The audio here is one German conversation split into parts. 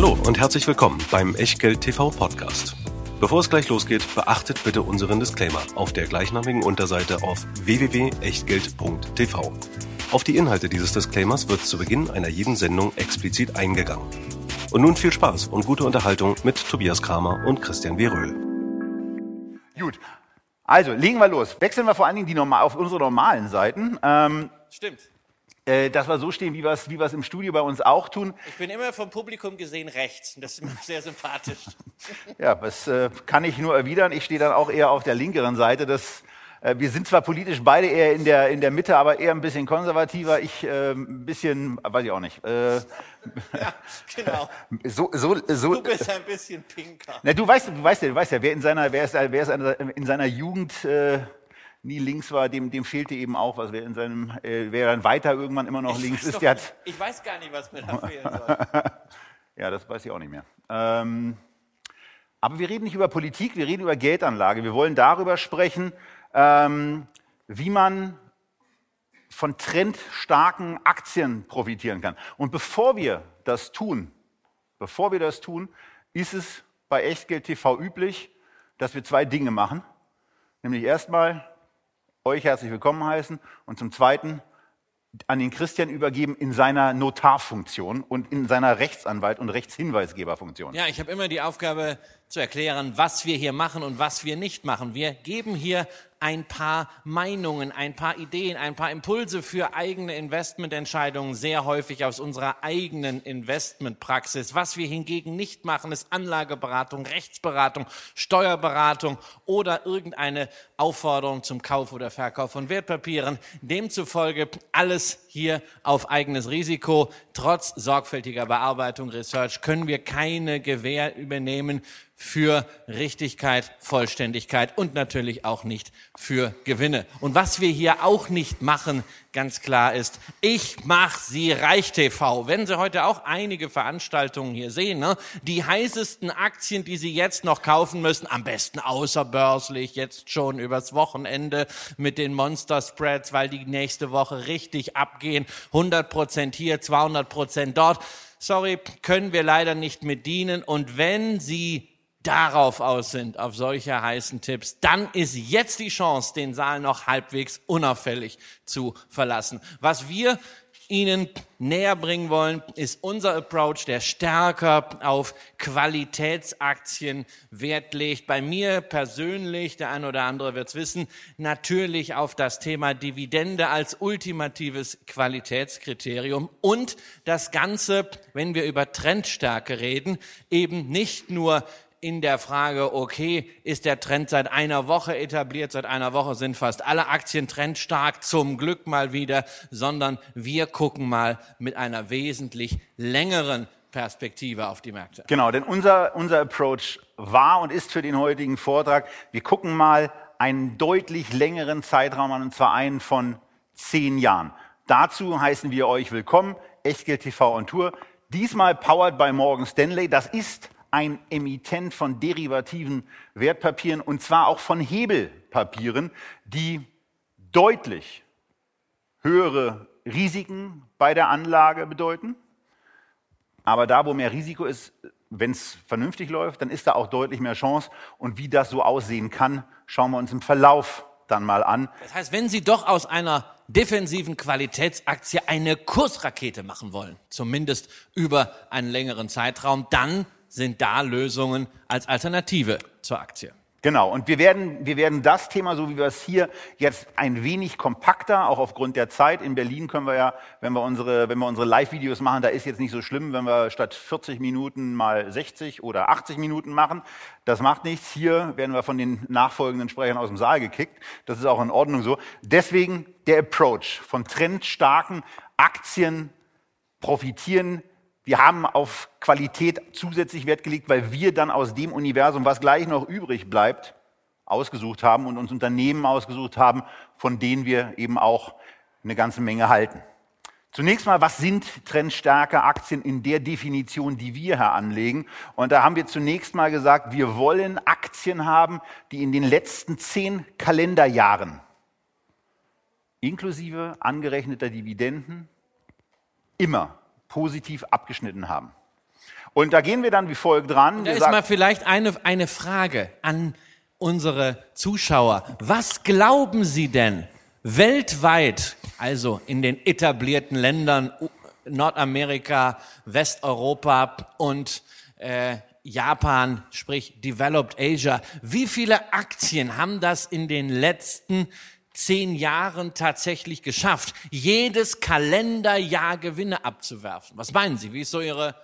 Hallo und herzlich willkommen beim Echtgeld TV Podcast. Bevor es gleich losgeht, beachtet bitte unseren Disclaimer auf der gleichnamigen Unterseite auf www.echtgeld.tv. Auf die Inhalte dieses Disclaimers wird zu Beginn einer jeden Sendung explizit eingegangen. Und nun viel Spaß und gute Unterhaltung mit Tobias Kramer und Christian Weröhl. Gut, also legen wir los. Wechseln wir vor allen Dingen die normal, auf unsere normalen Seiten. Ähm, Stimmt. Äh, dass wir so stehen, wie wir es wie im Studio bei uns auch tun. Ich bin immer vom Publikum gesehen rechts. und Das ist mir sehr sympathisch. Ja, das äh, kann ich nur erwidern. Ich stehe dann auch eher auf der linkeren Seite. Das, äh, wir sind zwar politisch beide eher in der, in der Mitte, aber eher ein bisschen konservativer. Ich äh, ein bisschen, weiß ich auch nicht. Äh, Ja, genau. so, so, so, Du bist ein bisschen pinker. Na, du weißt, du weißt ja, du weißt ja, wer in seiner, wer ist, wer ist in seiner Jugend äh, nie links war, dem, dem fehlte eben auch was. Wer in seinem, äh, wer dann weiter irgendwann immer noch links ist, der hat, Ich weiß gar nicht, was mir da fehlen soll. ja, das weiß ich auch nicht mehr. Ähm, aber wir reden nicht über Politik, wir reden über Geldanlage. Wir wollen darüber sprechen, ähm, wie man von trendstarken Aktien profitieren kann. Und bevor wir das tun, bevor wir das tun, ist es bei Echtgeld TV üblich, dass wir zwei Dinge machen. Nämlich erstmal euch herzlich willkommen heißen und zum Zweiten an den Christian übergeben in seiner Notarfunktion und in seiner Rechtsanwalt- und Rechtshinweisgeberfunktion. Ja, ich habe immer die Aufgabe zu erklären, was wir hier machen und was wir nicht machen. Wir geben hier ein paar Meinungen, ein paar Ideen, ein paar Impulse für eigene Investmententscheidungen, sehr häufig aus unserer eigenen Investmentpraxis. Was wir hingegen nicht machen, ist Anlageberatung, Rechtsberatung, Steuerberatung oder irgendeine Aufforderung zum Kauf oder Verkauf von Wertpapieren. Demzufolge alles hier auf eigenes Risiko. Trotz sorgfältiger Bearbeitung, Research können wir keine Gewähr übernehmen für Richtigkeit, Vollständigkeit und natürlich auch nicht für Gewinne. Und was wir hier auch nicht machen, ganz klar ist, ich mach Sie reich TV. Wenn Sie heute auch einige Veranstaltungen hier sehen, ne? die heißesten Aktien, die Sie jetzt noch kaufen müssen, am besten außerbörslich, jetzt schon übers Wochenende mit den Monster Spreads, weil die nächste Woche richtig abgehen. 100 Prozent hier, 200 Prozent dort. Sorry, können wir leider nicht mit dienen. Und wenn Sie darauf aus sind, auf solche heißen Tipps, dann ist jetzt die Chance, den Saal noch halbwegs unauffällig zu verlassen. Was wir Ihnen näher bringen wollen, ist unser Approach, der stärker auf Qualitätsaktien Wert legt. Bei mir persönlich, der ein oder andere wird es wissen, natürlich auf das Thema Dividende als ultimatives Qualitätskriterium und das Ganze, wenn wir über Trendstärke reden, eben nicht nur in der Frage, okay, ist der Trend seit einer Woche etabliert, seit einer Woche sind fast alle Aktien trendstark, zum Glück mal wieder, sondern wir gucken mal mit einer wesentlich längeren Perspektive auf die Märkte. Genau, denn unser, unser Approach war und ist für den heutigen Vortrag, wir gucken mal einen deutlich längeren Zeitraum an, und zwar einen von zehn Jahren. Dazu heißen wir euch willkommen, Echtgeld TV on Tour. Diesmal powered by Morgan Stanley. Das ist ein Emittent von derivativen Wertpapieren und zwar auch von Hebelpapieren, die deutlich höhere Risiken bei der Anlage bedeuten. Aber da, wo mehr Risiko ist, wenn es vernünftig läuft, dann ist da auch deutlich mehr Chance. Und wie das so aussehen kann, schauen wir uns im Verlauf dann mal an. Das heißt, wenn Sie doch aus einer defensiven Qualitätsaktie eine Kursrakete machen wollen, zumindest über einen längeren Zeitraum, dann sind da Lösungen als Alternative zur Aktie. Genau, und wir werden, wir werden das Thema, so wie wir es hier jetzt ein wenig kompakter, auch aufgrund der Zeit. In Berlin können wir ja, wenn wir unsere, wenn wir unsere Live-Videos machen, da ist jetzt nicht so schlimm, wenn wir statt 40 Minuten mal 60 oder 80 Minuten machen. Das macht nichts. Hier werden wir von den nachfolgenden Sprechern aus dem Saal gekickt. Das ist auch in Ordnung so. Deswegen der Approach von trendstarken Aktien profitieren wir haben auf Qualität zusätzlich Wert gelegt, weil wir dann aus dem Universum, was gleich noch übrig bleibt, ausgesucht haben und uns Unternehmen ausgesucht haben, von denen wir eben auch eine ganze Menge halten. Zunächst mal, was sind trendstarke Aktien in der Definition, die wir hier anlegen? Und da haben wir zunächst mal gesagt, wir wollen Aktien haben, die in den letzten zehn Kalenderjahren inklusive angerechneter Dividenden immer positiv abgeschnitten haben. Und da gehen wir dann wie folgt dran. Da Wir ist sagen- mal vielleicht eine, eine Frage an unsere Zuschauer. Was glauben Sie denn weltweit, also in den etablierten Ländern Nordamerika, Westeuropa und äh, Japan, sprich Developed Asia, wie viele Aktien haben das in den letzten zehn Jahren tatsächlich geschafft, jedes Kalenderjahr Gewinne abzuwerfen? Was meinen Sie? Wie ist so Ihre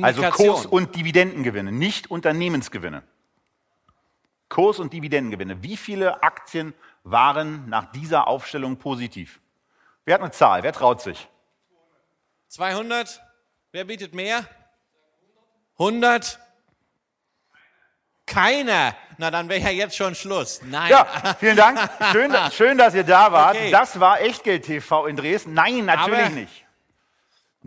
Also Indikation? Kurs- und Dividendengewinne, nicht Unternehmensgewinne. Kurs- und Dividendengewinne. Wie viele Aktien waren nach dieser Aufstellung positiv? Wer hat eine Zahl? Wer traut sich? 200? Wer bietet mehr? 100? Keiner. Na, dann wäre ja jetzt schon Schluss. Nein. Ja, vielen Dank. Schön, schön dass ihr da wart. Okay. Das war Echtgeld TV in Dresden. Nein, natürlich Aber- nicht.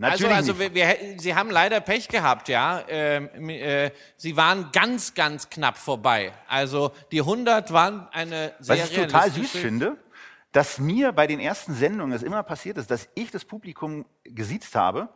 Also, Natürlich also nicht. wir, wir, Sie haben leider Pech gehabt, ja. Ähm, äh, Sie waren ganz, ganz knapp vorbei. Also die 100 waren eine sehr Was ich total süß finde, dass mir bei den ersten Sendungen es immer passiert ist, dass ich das Publikum gesiezt habe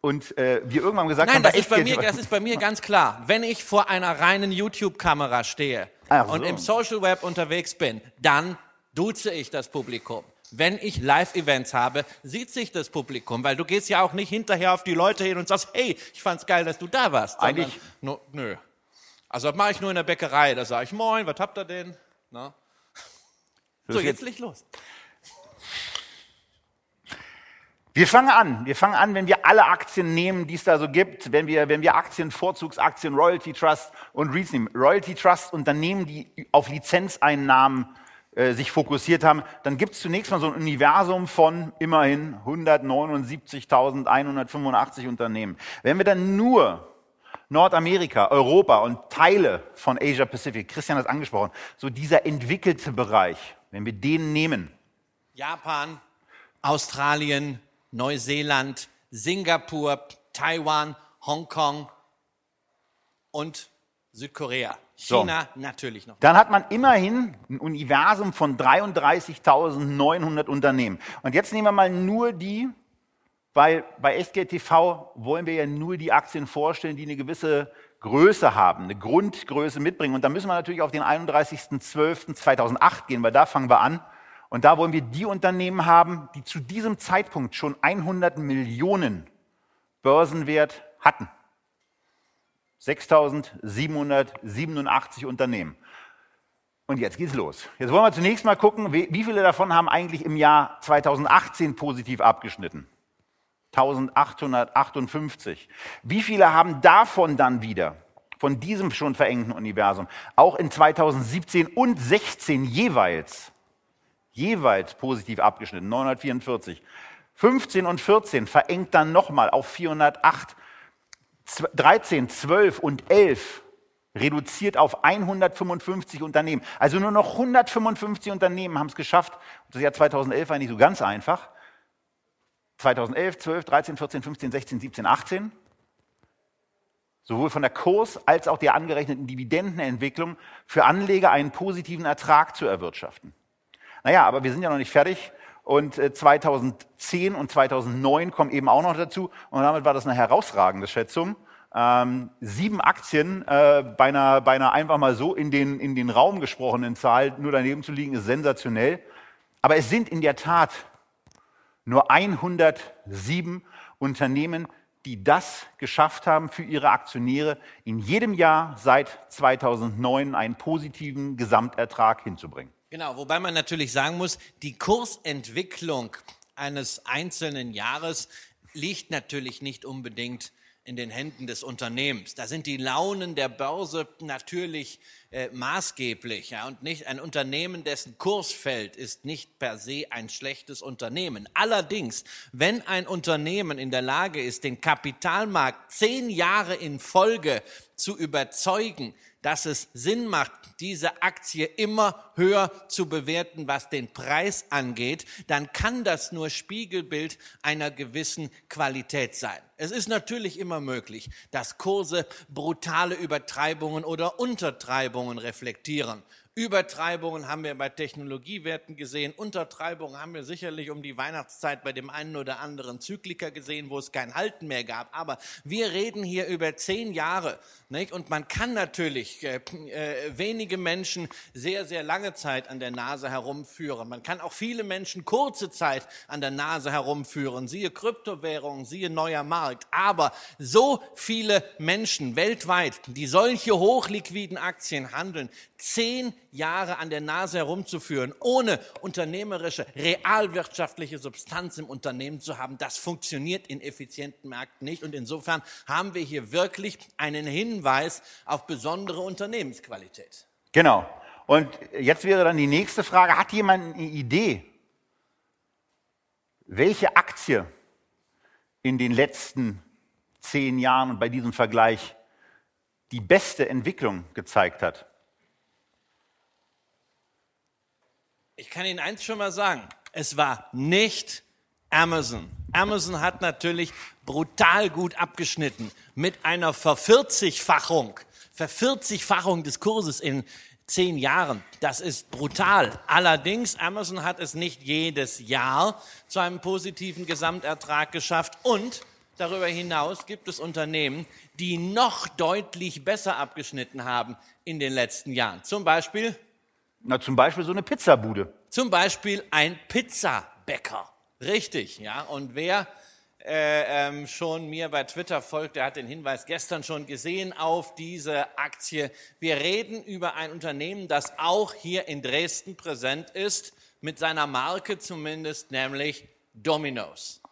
und äh, wir irgendwann gesagt Nein, haben, das ist, bei mir, das ist bei mir ganz klar. Wenn ich vor einer reinen YouTube-Kamera stehe Ach so. und im Social Web unterwegs bin, dann duze ich das Publikum. Wenn ich Live-Events habe, sieht sich das Publikum, weil du gehst ja auch nicht hinterher auf die Leute hin und sagst, hey, ich fand's geil, dass du da warst. sondern Eigentlich- nur, nö. Also das mache ich nur in der Bäckerei. Da sage ich, moin, was habt ihr denn? Na? So, jetzt leg los. Wir fangen an. Wir fangen an, wenn wir alle Aktien nehmen, die es da so gibt, wenn wir, wenn wir Aktien, Vorzugsaktien, Royalty Trust und REITs nehmen. Royalty Trust Unternehmen, die auf Lizenzeinnahmen äh, sich fokussiert haben, dann gibt es zunächst mal so ein Universum von immerhin 179.185 Unternehmen. Wenn wir dann nur Nordamerika, Europa und Teile von Asia Pacific, Christian hat es angesprochen, so dieser entwickelte Bereich, wenn wir den nehmen, Japan, Australien, Neuseeland, Singapur, Taiwan, Hongkong und Südkorea. So. China natürlich noch. dann hat man immerhin ein Universum von 33.900 Unternehmen. Und jetzt nehmen wir mal nur die, weil bei Echtgeld TV wollen wir ja nur die Aktien vorstellen, die eine gewisse Größe haben, eine Grundgröße mitbringen. Und da müssen wir natürlich auf den 31.12.2008 gehen, weil da fangen wir an. Und da wollen wir die Unternehmen haben, die zu diesem Zeitpunkt schon 100 Millionen Börsenwert hatten. 6.787 Unternehmen. Und jetzt geht's los. Jetzt wollen wir zunächst mal gucken, wie viele davon haben eigentlich im Jahr 2018 positiv abgeschnitten? 1858. Wie viele haben davon dann wieder, von diesem schon verengten Universum, auch in 2017 und 16 jeweils, jeweils positiv abgeschnitten? 944. 15 und 14 verengt dann nochmal auf 408. 13, 12 und 11 reduziert auf 155 Unternehmen. Also nur noch 155 Unternehmen haben es geschafft. Das Jahr 2011 war nicht so ganz einfach. 2011, 12, 13, 14, 15, 16, 17, 18. Sowohl von der Kurs- als auch der angerechneten Dividendenentwicklung für Anleger einen positiven Ertrag zu erwirtschaften. Naja, aber wir sind ja noch nicht fertig. Und äh, 2010 und 2009 kommen eben auch noch dazu. Und damit war das eine herausragende Schätzung. Ähm, sieben Aktien äh, bei, einer, bei einer einfach mal so in den, in den Raum gesprochenen Zahl nur daneben zu liegen, ist sensationell. Aber es sind in der Tat nur 107 Unternehmen, die das geschafft haben, für ihre Aktionäre in jedem Jahr seit 2009 einen positiven Gesamtertrag hinzubringen. Genau, wobei man natürlich sagen muss, die Kursentwicklung eines einzelnen Jahres liegt natürlich nicht unbedingt in den Händen des Unternehmens. Da sind die Launen der Börse natürlich äh, maßgeblich. Ja, und nicht ein Unternehmen, dessen Kurs fällt, ist nicht per se ein schlechtes Unternehmen. Allerdings, wenn ein Unternehmen in der Lage ist, den Kapitalmarkt zehn Jahre in Folge zu überzeugen, dass es Sinn macht, diese Aktie immer höher zu bewerten, was den Preis angeht, dann kann das nur Spiegelbild einer gewissen Qualität sein. Es ist natürlich immer möglich, dass Kurse brutale Übertreibungen oder Untertreibungen reflektieren. Übertreibungen haben wir bei Technologiewerten gesehen, Untertreibungen haben wir sicherlich um die Weihnachtszeit bei dem einen oder anderen Zykliker gesehen, wo es kein Halten mehr gab. Aber wir reden hier über zehn Jahre. Nicht? Und man kann natürlich äh, äh, wenige Menschen sehr, sehr lange Zeit an der Nase herumführen. Man kann auch viele Menschen kurze Zeit an der Nase herumführen. Siehe Kryptowährungen, siehe neuer Markt. Aber so viele Menschen weltweit, die solche hochliquiden Aktien handeln, zehn Jahre an der Nase herumzuführen, ohne unternehmerische, realwirtschaftliche Substanz im Unternehmen zu haben, das funktioniert in effizienten Märkten nicht. Und insofern haben wir hier wirklich einen Hinweis auf besondere Unternehmensqualität. Genau. Und jetzt wäre dann die nächste Frage, hat jemand eine Idee, welche Aktie in den letzten zehn Jahren und bei diesem Vergleich die beste Entwicklung gezeigt hat? Ich kann Ihnen eins schon mal sagen. Es war nicht Amazon. Amazon hat natürlich brutal gut abgeschnitten mit einer Vervierzigfachung, Vervierzigfachung des Kurses in zehn Jahren. Das ist brutal. Allerdings, Amazon hat es nicht jedes Jahr zu einem positiven Gesamtertrag geschafft und darüber hinaus gibt es Unternehmen, die noch deutlich besser abgeschnitten haben in den letzten Jahren. Zum Beispiel na, zum Beispiel so eine Pizzabude. Zum Beispiel ein Pizzabäcker. Richtig, ja. Und wer äh, ähm, schon mir bei Twitter folgt, der hat den Hinweis gestern schon gesehen auf diese Aktie. Wir reden über ein Unternehmen, das auch hier in Dresden präsent ist, mit seiner Marke zumindest, nämlich Domino's.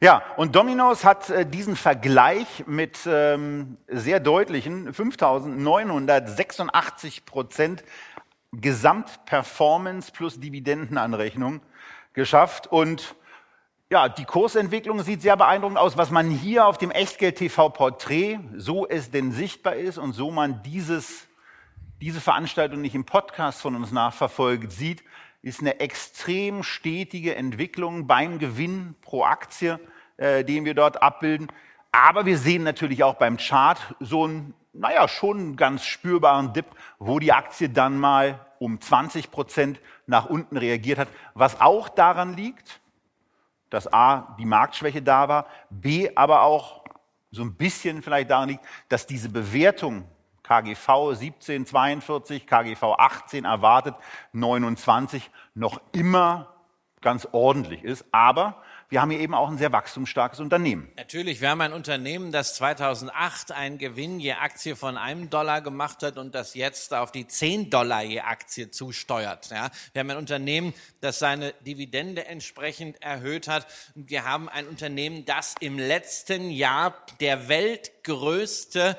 Ja, und Domino's hat äh, diesen Vergleich mit ähm, sehr deutlichen 5.986 Prozent Gesamtperformance plus Dividendenanrechnung geschafft. Und ja, die Kursentwicklung sieht sehr beeindruckend aus. Was man hier auf dem Echtgeld-TV-Porträt, so es denn sichtbar ist und so man dieses, diese Veranstaltung nicht im Podcast von uns nachverfolgt sieht, ist eine extrem stetige Entwicklung beim Gewinn pro Aktie, äh, den wir dort abbilden. Aber wir sehen natürlich auch beim Chart so einen, naja, schon ganz spürbaren Dip, wo die Aktie dann mal um 20 Prozent nach unten reagiert hat, was auch daran liegt, dass A, die Marktschwäche da war, B, aber auch so ein bisschen vielleicht daran liegt, dass diese Bewertung KGV 1742, KGV 18 erwartet, 29 noch immer ganz ordentlich ist. Aber wir haben hier eben auch ein sehr wachstumsstarkes Unternehmen. Natürlich, wir haben ein Unternehmen, das 2008 einen Gewinn je Aktie von einem Dollar gemacht hat und das jetzt auf die 10 Dollar je Aktie zusteuert. Ja, wir haben ein Unternehmen, das seine Dividende entsprechend erhöht hat. Und wir haben ein Unternehmen, das im letzten Jahr der weltgrößte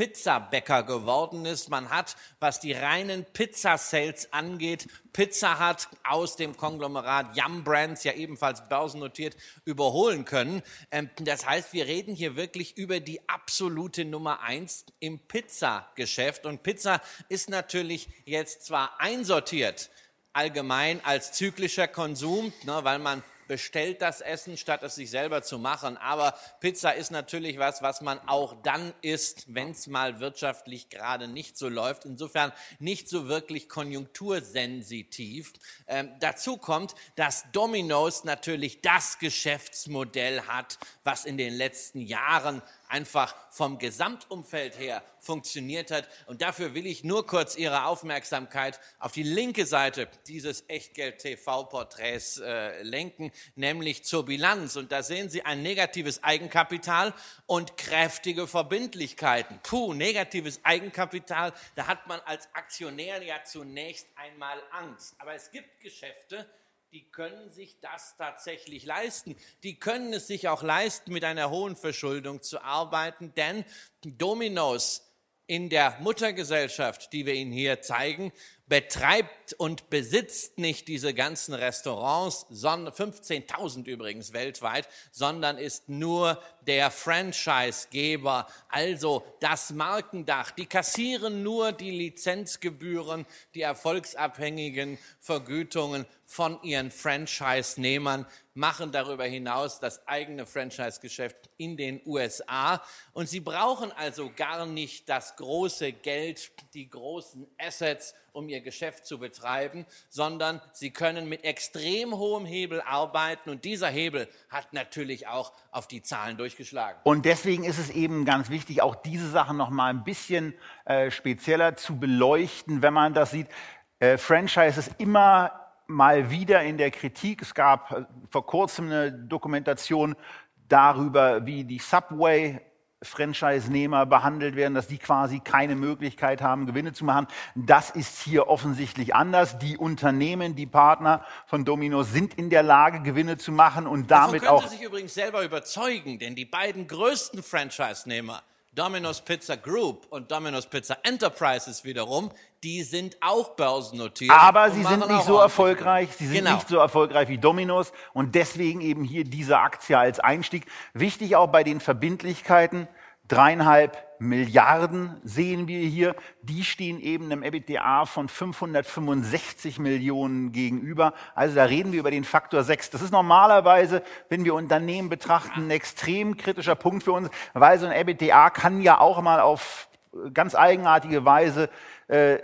Pizzabäcker geworden ist. Man hat, was die reinen Pizza-Sales angeht, Pizza hat aus dem Konglomerat Yum Brands, ja ebenfalls börsennotiert, überholen können. Ähm, das heißt, wir reden hier wirklich über die absolute Nummer eins im Pizzageschäft. Und Pizza ist natürlich jetzt zwar einsortiert, allgemein als zyklischer Konsum, ne, weil man bestellt das Essen, statt es sich selber zu machen. Aber Pizza ist natürlich was, was man auch dann isst, wenn es mal wirtschaftlich gerade nicht so läuft. Insofern nicht so wirklich konjunktursensitiv. Ähm, dazu kommt, dass Domino's natürlich das Geschäftsmodell hat, was in den letzten Jahren einfach vom Gesamtumfeld her funktioniert hat. Und dafür will ich nur kurz Ihre Aufmerksamkeit auf die linke Seite dieses Echtgeld-TV-Porträts äh, lenken, nämlich zur Bilanz. Und da sehen Sie ein negatives Eigenkapital und kräftige Verbindlichkeiten. Puh, negatives Eigenkapital, da hat man als Aktionär ja zunächst einmal Angst. Aber es gibt Geschäfte, die können sich das tatsächlich leisten. Die können es sich auch leisten, mit einer hohen Verschuldung zu arbeiten, denn Dominos in der Muttergesellschaft, die wir Ihnen hier zeigen, betreibt und besitzt nicht diese ganzen Restaurants, 15.000 übrigens weltweit, sondern ist nur der Franchisegeber, also das Markendach. Die kassieren nur die Lizenzgebühren, die erfolgsabhängigen Vergütungen von ihren Franchise-Nehmern, machen darüber hinaus das eigene Franchise-Geschäft in den USA. Und sie brauchen also gar nicht das große Geld, die großen Assets, um ihr Geschäft zu betreiben, sondern sie können mit extrem hohem Hebel arbeiten. Und dieser Hebel hat natürlich auch auf die Zahlen durchgeschlagen. Und deswegen ist es eben ganz wichtig, auch diese Sachen noch mal ein bisschen äh, spezieller zu beleuchten, wenn man das sieht. Äh, ist immer mal wieder in der Kritik. Es gab äh, vor kurzem eine Dokumentation darüber, wie die Subway Franchise-Nehmer behandelt werden, dass die quasi keine Möglichkeit haben, Gewinne zu machen. Das ist hier offensichtlich anders. Die Unternehmen, die Partner von Domino's sind in der Lage, Gewinne zu machen und damit auch. können Sie sich übrigens selber überzeugen, denn die beiden größten Franchise-Nehmer, Domino's Pizza Group und Domino's Pizza Enterprises wiederum, die sind auch börsennotiert. Aber sie sind nicht so erfolgreich, sie sind Genau. nicht so erfolgreich wie Domino's und deswegen eben hier diese Aktie als Einstieg. Wichtig auch bei den Verbindlichkeiten, dreieinhalb Milliarden sehen wir hier, die stehen eben einem EBITDA von 565 Millionen gegenüber. Also da reden wir über den Faktor 6. Das ist normalerweise, wenn wir Unternehmen betrachten, ein extrem kritischer Punkt für uns, weil so ein EBITDA kann ja auch mal auf ganz eigenartige Weise äh,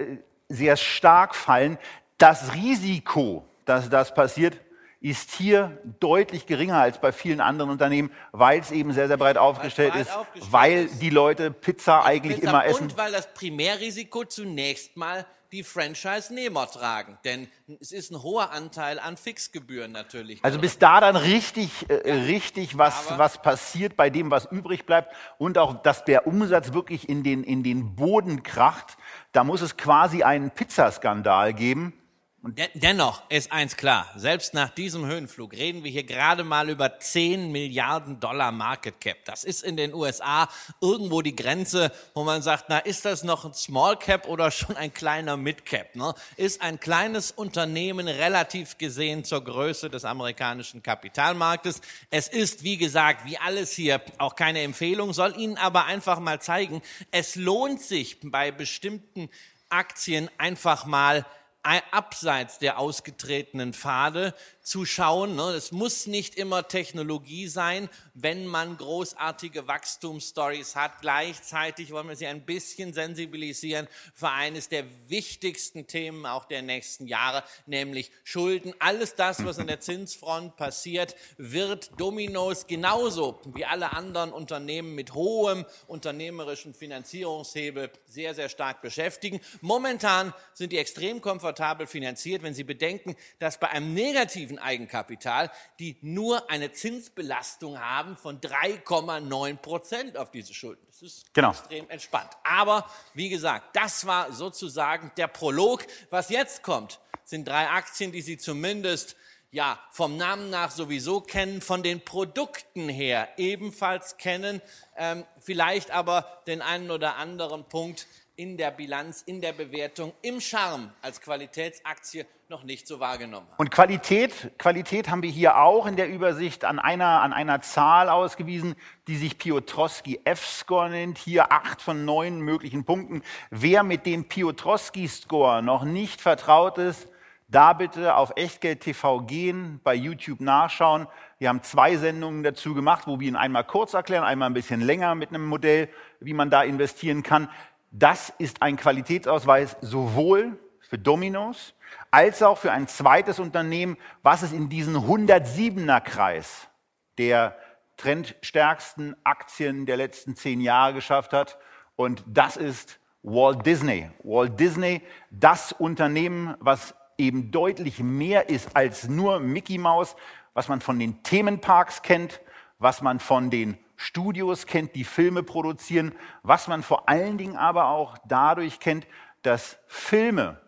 sehr stark fallen. Das Risiko, dass das passiert, ist hier deutlich geringer als bei vielen anderen Unternehmen, weil es eben sehr, sehr breit aufgestellt breit ist, aufgestellt weil ist. die Leute Pizza eigentlich Pizza immer essen. Und weil das Primärrisiko zunächst mal die Franchise-Nehmer tragen. Denn es ist ein hoher Anteil an Fixgebühren natürlich. Also bis da dann richtig, äh, richtig was, Aber- was passiert bei dem, was übrig bleibt und auch, dass der Umsatz wirklich in den, in den Boden kracht, da muss es quasi einen Pizzaskandal geben. Den- Dennoch ist eins klar, selbst nach diesem Höhenflug reden wir hier gerade mal über 10 Milliarden Dollar Market Cap. Das ist in den USA irgendwo die Grenze, wo man sagt, na, ist das noch ein Small Cap oder schon ein kleiner Mid Cap? Ne? Ist ein kleines Unternehmen relativ gesehen zur Größe des amerikanischen Kapitalmarktes. Es ist, wie gesagt, wie alles hier auch keine Empfehlung, soll Ihnen aber einfach mal zeigen, es lohnt sich bei bestimmten Aktien einfach mal abseits der ausgetretenen Pfade zu schauen. Ne? Es muss nicht immer Technologie sein, wenn man großartige Wachstumsstories hat. Gleichzeitig wollen wir sie ein bisschen sensibilisieren für eines der wichtigsten Themen auch der nächsten Jahre, nämlich Schulden. Alles das, was an der Zinsfront passiert, wird Dominos genauso wie alle anderen Unternehmen mit hohem unternehmerischen Finanzierungshebel sehr, sehr stark beschäftigen. Momentan sind die extrem komfortabel finanziert, wenn Sie bedenken, dass bei einem negativen Eigenkapital die nur eine Zinsbelastung haben von 3,9 Prozent auf diese Schulden. Das ist Genau. extrem entspannt. Aber wie gesagt, das war sozusagen der Prolog. Was jetzt kommt, sind drei Aktien, die Sie zumindest ja, vom Namen nach sowieso kennen, von den Produkten her ebenfalls kennen, ähm, vielleicht aber den einen oder anderen Punkt in der Bilanz, in der Bewertung, im Charme als Qualitätsaktie noch nicht so wahrgenommen haben. Und Qualität, Qualität haben wir hier auch in der Übersicht an einer, an einer Zahl ausgewiesen, die sich Piotrowski F-Score nennt. Hier acht von neun möglichen Punkten. Wer mit dem Piotrowski-Score noch nicht vertraut ist, da bitte auf Echtgeld TV gehen, bei YouTube nachschauen. Wir haben zwei Sendungen dazu gemacht, wo wir ihn einmal kurz erklären, einmal ein bisschen länger mit einem Modell, wie man da investieren kann. Das ist ein Qualitätsausweis sowohl für Dominos als auch für ein zweites Unternehmen, was es in diesen 107er Kreis der trendstärksten Aktien der letzten zehn Jahre geschafft hat. Und das ist Walt Disney. Walt Disney, das Unternehmen, was eben deutlich mehr ist als nur Mickey Mouse, was man von den Themenparks kennt, was man von den Studios kennt, die Filme produzieren, was man vor allen Dingen aber auch dadurch kennt, dass Filme,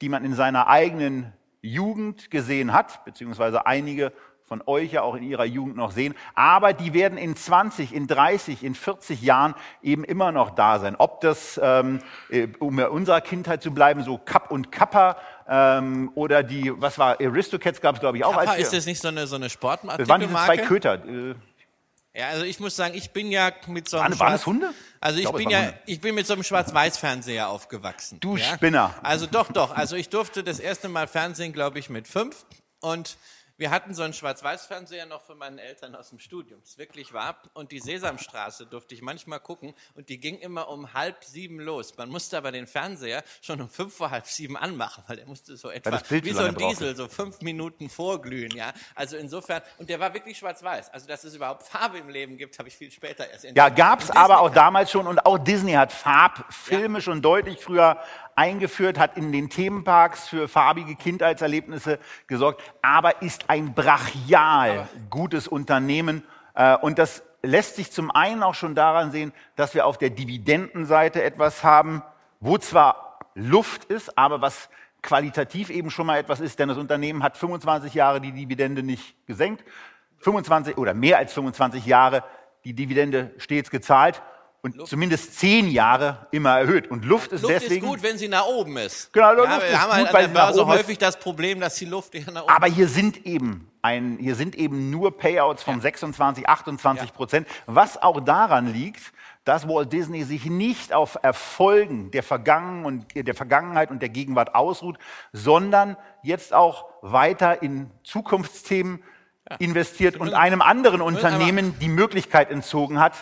die man in seiner eigenen Jugend gesehen hat, beziehungsweise einige von euch ja auch in ihrer Jugend noch sehen. Aber die werden in 20, in 30, in 40 Jahren eben immer noch da sein. Ob das, ähm, äh, um in unserer Kindheit zu bleiben, so Kapp und Kappa ähm, oder die, was war, Aristocats gab es glaube ich auch. Kappa, als ist das nicht so eine, so eine das waren diese zwei? Köter. Äh, Ja, also ich muss sagen, ich bin ja mit so einem Waren- waren es Hunde? Also Ich ich, glaube, bin ja, Hunde. ich bin mit so einem Schwarz-Weiß-Fernseher aufgewachsen. Du ja? Spinner. Also doch, doch. Also ich durfte das erste Mal Fernsehen, glaube ich, mit fünf und wir hatten so einen Schwarz-Weiß-Fernseher noch von meinen Eltern aus dem Studium. Das wirklich wahr. Und die Sesamstraße durfte ich manchmal gucken und die ging immer um halb sieben los. Man musste aber den Fernseher schon um fünf vor halb sieben anmachen, weil der musste so etwa wie so ein. Diesel, so fünf Minuten vorglühen. Ja, also insofern und der war wirklich schwarz-weiß. Also dass es überhaupt Farbe im Leben gibt, habe ich viel später erst Ja, entdeckt. gab's Und aber Disney auch damals schon und auch Disney hat Farbfilme schon deutlich früher eingeführt, hat in den Themenparks für farbige Kindheitserlebnisse gesorgt, aber ist ein brachial gutes Unternehmen. Äh, und das lässt sich zum einen auch schon daran sehen, dass wir auf der Dividendenseite etwas haben, wo zwar Luft ist, aber was qualitativ eben schon mal etwas ist, denn das Unternehmen hat 25 Jahre die Dividende nicht gesenkt, 25 oder mehr als 25 Jahre die Dividende stets gezahlt und zumindest 10 Jahre immer erhöht. Und Luft ist Luft deswegen. ist gut, wenn sie nach oben ist. Genau, ja, Luft wir ist haben gut, weil an der Börse häufig das Problem, dass die Luft eher nach oben Aber hier sind eben ein, hier sind eben nur Payouts von 26, 28 Prozent, was auch daran liegt, dass Walt Disney sich nicht auf Erfolgen der, Vergangen und, der Vergangenheit und der Gegenwart ausruht, sondern jetzt auch weiter in Zukunftsthemen investiert und einem anderen Unternehmen die Möglichkeit entzogen hat,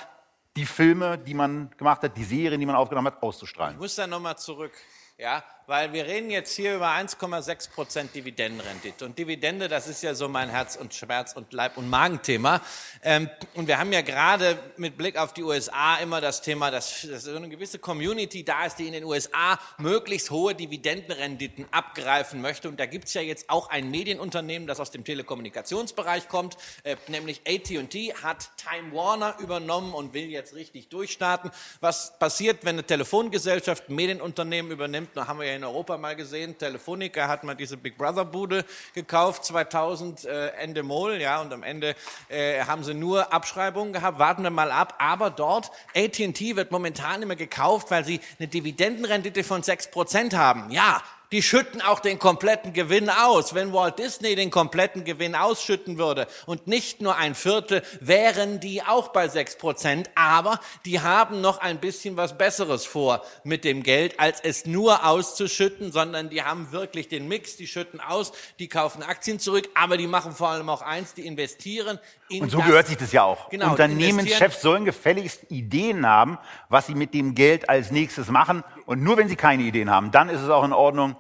die Filme, die man gemacht hat, die Serien, die man aufgenommen hat, auszustrahlen. Ich muss da nochmal zurück, ja, weil wir reden jetzt hier über 1,6 Prozent Dividendenrendite. Und Dividende, das ist ja so mein Herz und Schmerz und Leib- und Magenthema. Ähm, und wir haben ja gerade mit Blick auf die USA immer das Thema, dass, dass so eine gewisse Community da ist, die in den USA möglichst hohe Dividendenrenditen abgreifen möchte. Und da gibt's ja jetzt auch ein Medienunternehmen, das aus dem Telekommunikationsbereich kommt, äh, nämlich AT&T hat Time Warner übernommen und will jetzt richtig durchstarten. Was passiert, wenn eine Telefongesellschaft ein Medienunternehmen übernimmt? Da haben wir ja in Europa mal gesehen. Telefonica hat mal diese Big Brother Bude gekauft 2000 äh, Ende Mol, ja, und am Ende äh, haben sie nur Abschreibungen gehabt. Warten wir mal ab. Aber dort AT&T wird momentan immer gekauft, weil sie eine Dividendenrendite von 6% haben. Ja, die schütten auch den kompletten Gewinn aus. Wenn Walt Disney den kompletten Gewinn ausschütten würde und nicht nur ein Viertel, wären die auch bei 6 Prozent. Aber die haben noch ein bisschen was Besseres vor mit dem Geld, als es nur auszuschütten, sondern die haben wirklich den Mix. Die schütten aus, die kaufen Aktien zurück, aber die machen vor allem auch eins, die investieren in Und so gehört sich das ja auch. Genau, Unternehmenschefs sollen gefälligst Ideen haben, was sie mit dem Geld als nächstes machen. Und nur wenn sie keine Ideen haben, dann ist es auch in Ordnung,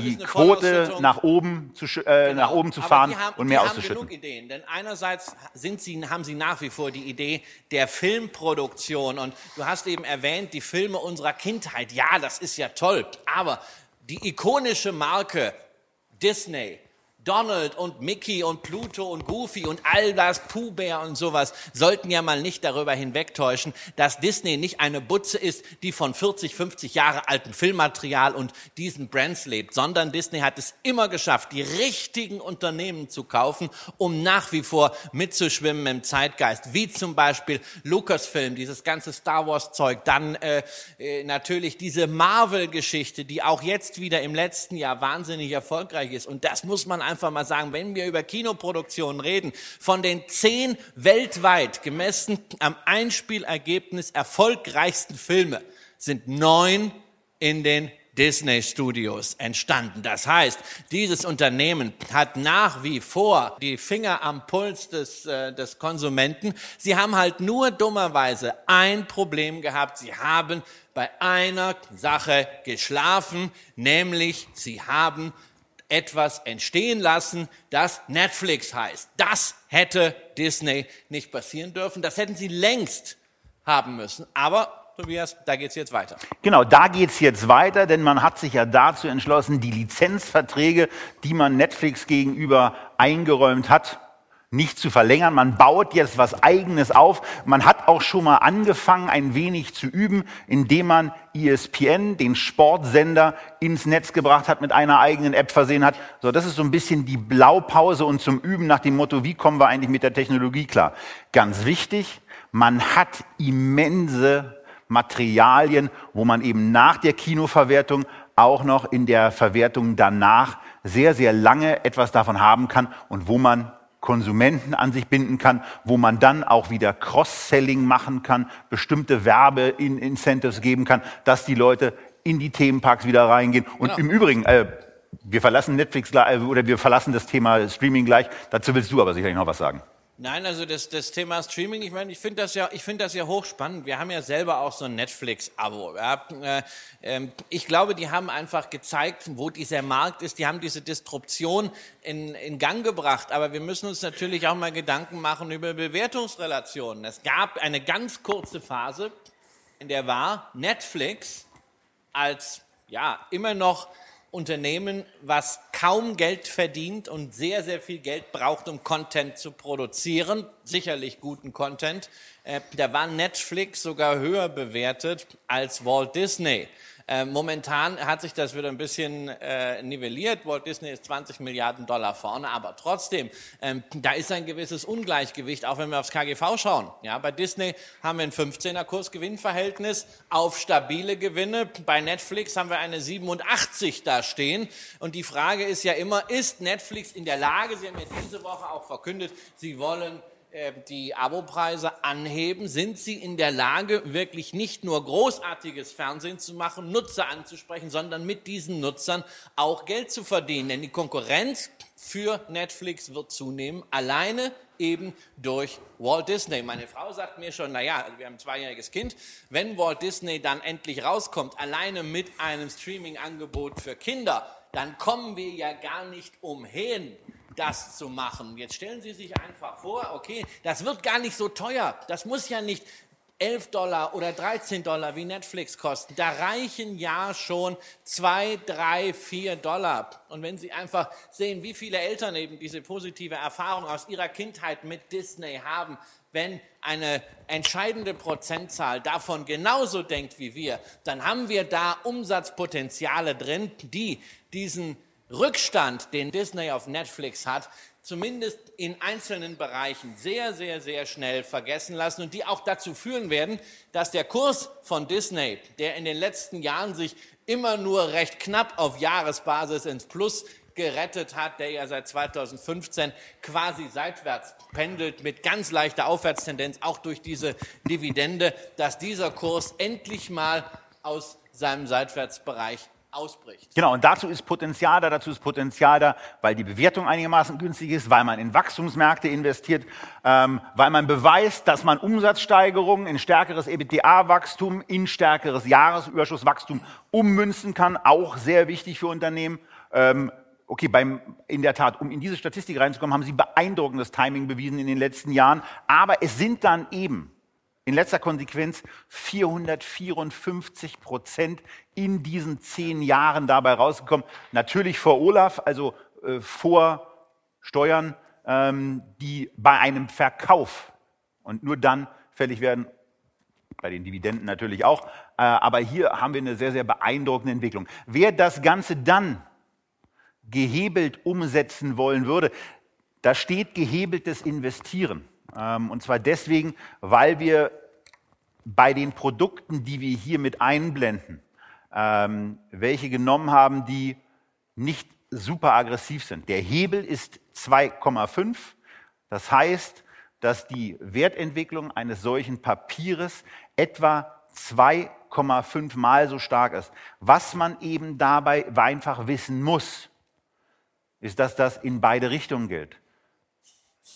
die Quote nach oben zu, äh, nach oben zu fahren haben, und mehr die auszuschütten. haben genug Ideen, denn einerseits sind sie, haben sie nach wie vor die Idee der Filmproduktion. Und du hast eben erwähnt, die Filme unserer Kindheit. Ja, das ist ja toll, aber die ikonische Marke Disney, Donald und Mickey und Pluto und Goofy und all das, Pooh Bear und sowas, sollten ja mal nicht darüber hinwegtäuschen, dass Disney nicht eine Butze ist, die von 40, 50 Jahre altem Filmmaterial und diesen Brands lebt, sondern Disney hat es immer geschafft, die richtigen Unternehmen zu kaufen, um nach wie vor mitzuschwimmen im Zeitgeist, wie zum Beispiel Lucasfilm, dieses ganze Star Wars Zeug, dann äh, äh, natürlich diese Marvel-Geschichte, die auch jetzt wieder im letzten Jahr wahnsinnig erfolgreich ist. Und das muss man einfach mal sagen, wenn wir über Kinoproduktionen reden, von den zehn weltweit gemessen am Einspielergebnis erfolgreichsten Filme sind neun in den Disney Studios entstanden. Das heißt, dieses Unternehmen hat nach wie vor die Finger am Puls des, äh, des Konsumenten. Sie haben halt nur dummerweise ein Problem gehabt. Sie haben bei einer Sache geschlafen, nämlich sie haben etwas entstehen lassen, das Netflix heißt. Das hätte Disney nicht passieren dürfen. Das hätten sie längst haben müssen. Aber, Tobias, da geht's jetzt weiter. Genau, da geht's jetzt weiter, denn man hat sich ja dazu entschlossen, die Lizenzverträge, die man Netflix gegenüber eingeräumt hat, nicht zu verlängern. Man baut jetzt was Eigenes auf. Man hat auch schon mal angefangen, ein wenig zu üben, indem man ESPN, den Sportsender, ins Netz gebracht hat, mit einer eigenen App versehen hat. So, das ist so ein bisschen die Blaupause und zum Üben nach dem Motto, wie kommen wir eigentlich mit der Technologie klar? Ganz wichtig, man hat immense Materialien, wo man eben nach der Kinoverwertung auch noch in der Verwertung danach sehr, sehr lange etwas davon haben kann und wo man Konsumenten an sich binden kann, wo man dann auch wieder Cross-Selling machen kann, bestimmte Werbe-Incentives geben kann, dass die Leute in die Themenparks wieder reingehen. Und genau. im Übrigen, äh, wir verlassen Netflix äh, oder wir verlassen das Thema Streaming gleich. Dazu willst du aber sicherlich noch was sagen. Nein, also das, das Thema Streaming, ich meine, ich finde das ja, ich finde das ja hochspannend. Wir haben ja selber auch so ein Netflix-Abo. Ja. Äh, ähm, ich glaube, die haben einfach gezeigt, wo dieser Markt ist. Die haben diese Disruption in, in Gang gebracht. Aber wir müssen uns natürlich auch mal Gedanken machen über Bewertungsrelationen. Es gab eine ganz kurze Phase, in der war Netflix als ja immer noch Unternehmen, was kaum Geld verdient und sehr, sehr viel Geld braucht, um Content zu produzieren, sicherlich guten Content, äh, da war Netflix sogar höher bewertet als Walt Disney. Äh, momentan hat sich das wieder ein bisschen äh, nivelliert. Walt Disney ist 20 Milliarden Dollar vorne, aber trotzdem, ähm, da ist ein gewisses Ungleichgewicht, auch wenn wir aufs KGV schauen. Ja, bei Disney haben wir ein 15er Kursgewinnverhältnis auf stabile Gewinne. Bei Netflix haben wir eine 87 da stehen. Und die Frage ist ja immer, ist Netflix in der Lage, Sie haben ja diese Woche auch verkündet, Sie wollen die Abopreise anheben, sind sie in der Lage, wirklich nicht nur großartiges Fernsehen zu machen, Nutzer anzusprechen, sondern mit diesen Nutzern auch Geld zu verdienen. Denn die Konkurrenz für Netflix wird zunehmen, alleine eben durch Walt Disney. Meine Frau sagt mir schon, naja, wir haben ein zweijähriges Kind, wenn Walt Disney dann endlich rauskommt, alleine mit einem Streaming-Angebot für Kinder, dann kommen wir ja gar nicht umhin, das zu machen. Jetzt stellen Sie sich einfach vor, okay, das wird gar nicht so teuer. Das muss ja nicht 11 Dollar oder 13 Dollar wie Netflix kosten. Da reichen ja schon 2, 3, 4 Dollar. Und wenn Sie einfach sehen, wie viele Eltern eben diese positive Erfahrung aus ihrer Kindheit mit Disney haben, wenn eine entscheidende Prozentzahl davon genauso denkt wie wir, dann haben wir da Umsatzpotenziale drin, die diesen Rückstand, den Disney auf Netflix hat, zumindest in einzelnen Bereichen sehr, sehr, sehr schnell vergessen lassen und die auch dazu führen werden, dass der Kurs von Disney, der in den letzten Jahren sich immer nur recht knapp auf Jahresbasis ins Plus gerettet hat, der ja seit 2015 quasi seitwärts pendelt mit ganz leichter Aufwärtstendenz, auch durch diese Dividende, dass dieser Kurs endlich mal aus seinem Seitwärtsbereich ausbricht. Genau, und dazu ist Potenzial da, dazu ist Potenzial da, weil die Bewertung einigermaßen günstig ist, weil man in Wachstumsmärkte investiert, ähm, weil man beweist, dass man Umsatzsteigerungen in stärkeres EBITDA-Wachstum, in stärkeres Jahresüberschusswachstum ummünzen kann, auch sehr wichtig für Unternehmen. Ähm, okay, beim, in der Tat, um in diese Statistik reinzukommen, haben Sie beeindruckendes Timing bewiesen in den letzten Jahren, aber es sind dann eben in letzter Konsequenz 454 Prozent in diesen zehn Jahren dabei rausgekommen. Natürlich vor Olaf, also äh, vor Steuern, ähm, die bei einem Verkauf und nur dann fällig werden, bei den Dividenden natürlich auch. Äh, aber hier haben wir eine sehr, sehr beeindruckende Entwicklung. Wer das Ganze dann gehebelt umsetzen wollen würde, da steht gehebeltes Investieren. Ähm, und zwar deswegen, weil wir bei den Produkten, die wir hier mit einblenden, ähm, welche genommen haben, die nicht super aggressiv sind. Der Hebel ist 2,5. Das heißt, dass die Wertentwicklung eines solchen Papieres etwa 2,5 mal so stark ist. Was man eben dabei einfach wissen muss, ist, dass das in beide Richtungen gilt.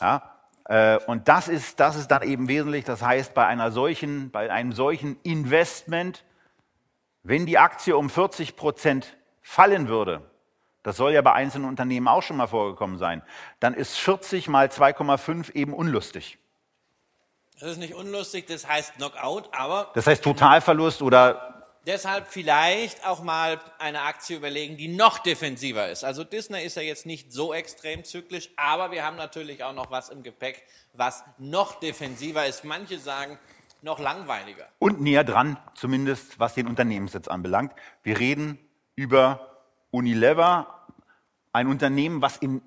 Ja? Äh, und das ist, das ist dann eben wesentlich. Das heißt, bei einer solchen, bei einem solchen Investment, wenn die Aktie um 40 Prozent fallen würde, das soll ja bei einzelnen Unternehmen auch schon mal vorgekommen sein, dann ist 40 mal 2,5 eben unlustig. Das ist nicht unlustig, das heißt Knockout, aber. Das heißt Totalverlust oder Deshalb vielleicht auch mal eine Aktie überlegen, die noch defensiver ist. Also Disney ist ja jetzt nicht so extrem zyklisch, aber wir haben natürlich auch noch was im Gepäck, was noch defensiver ist. Manche sagen, noch langweiliger. Und näher dran, zumindest was den Unternehmenssitz anbelangt. Wir reden über Unilever, ein Unternehmen, was in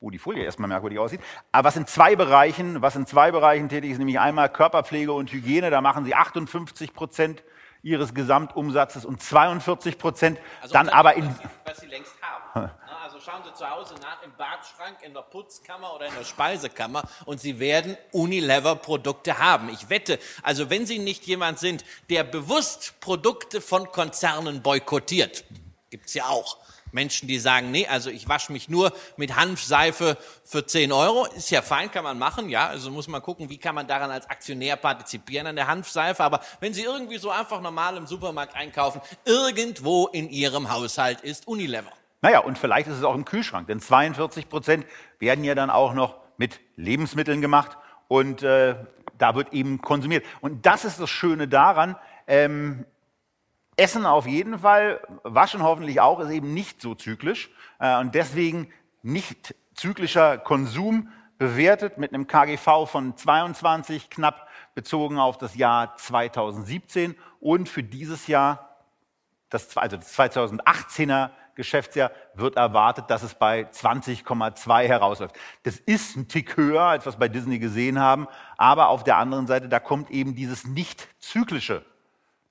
wo die Folie erstmal merkwürdig aussieht, aber was in zwei Bereichen, was in zwei Bereichen tätig ist, nämlich einmal Körperpflege und Hygiene, da machen sie 58 Prozent ihres Gesamtumsatzes und 42 Prozent also dann aber in... Was sie längst haben. Also schauen Sie zu Hause nach im Badschrank, in der Putzkammer oder in der Speisekammer und Sie werden Unilever-Produkte haben. Ich wette, also wenn Sie nicht jemand sind, der bewusst Produkte von Konzernen boykottiert, gibt's ja auch, Menschen, die sagen, nee, also ich wasche mich nur mit Hanfseife für 10 Euro. Ist ja fein, kann man machen, ja. Also muss man gucken, wie kann man daran als Aktionär partizipieren an der Hanfseife. Aber wenn Sie irgendwie so einfach normal im Supermarkt einkaufen, irgendwo in Ihrem Haushalt ist Unilever. Naja, und vielleicht ist es auch im Kühlschrank, denn 42 Prozent werden ja dann auch noch mit Lebensmitteln gemacht und äh, da wird eben konsumiert. Und das ist das Schöne daran, ähm, Essen auf jeden Fall, Waschen hoffentlich auch, ist eben nicht so zyklisch äh, und deswegen nicht zyklischer Konsum bewertet mit einem KGV von 22 knapp bezogen auf das Jahr 2017 und für dieses Jahr, das, also das 2018er Geschäftsjahr, wird erwartet, dass es bei 20,2 herausläuft. Das ist ein Tick höher, als wir es bei Disney gesehen haben, aber auf der anderen Seite, da kommt eben dieses nicht zyklische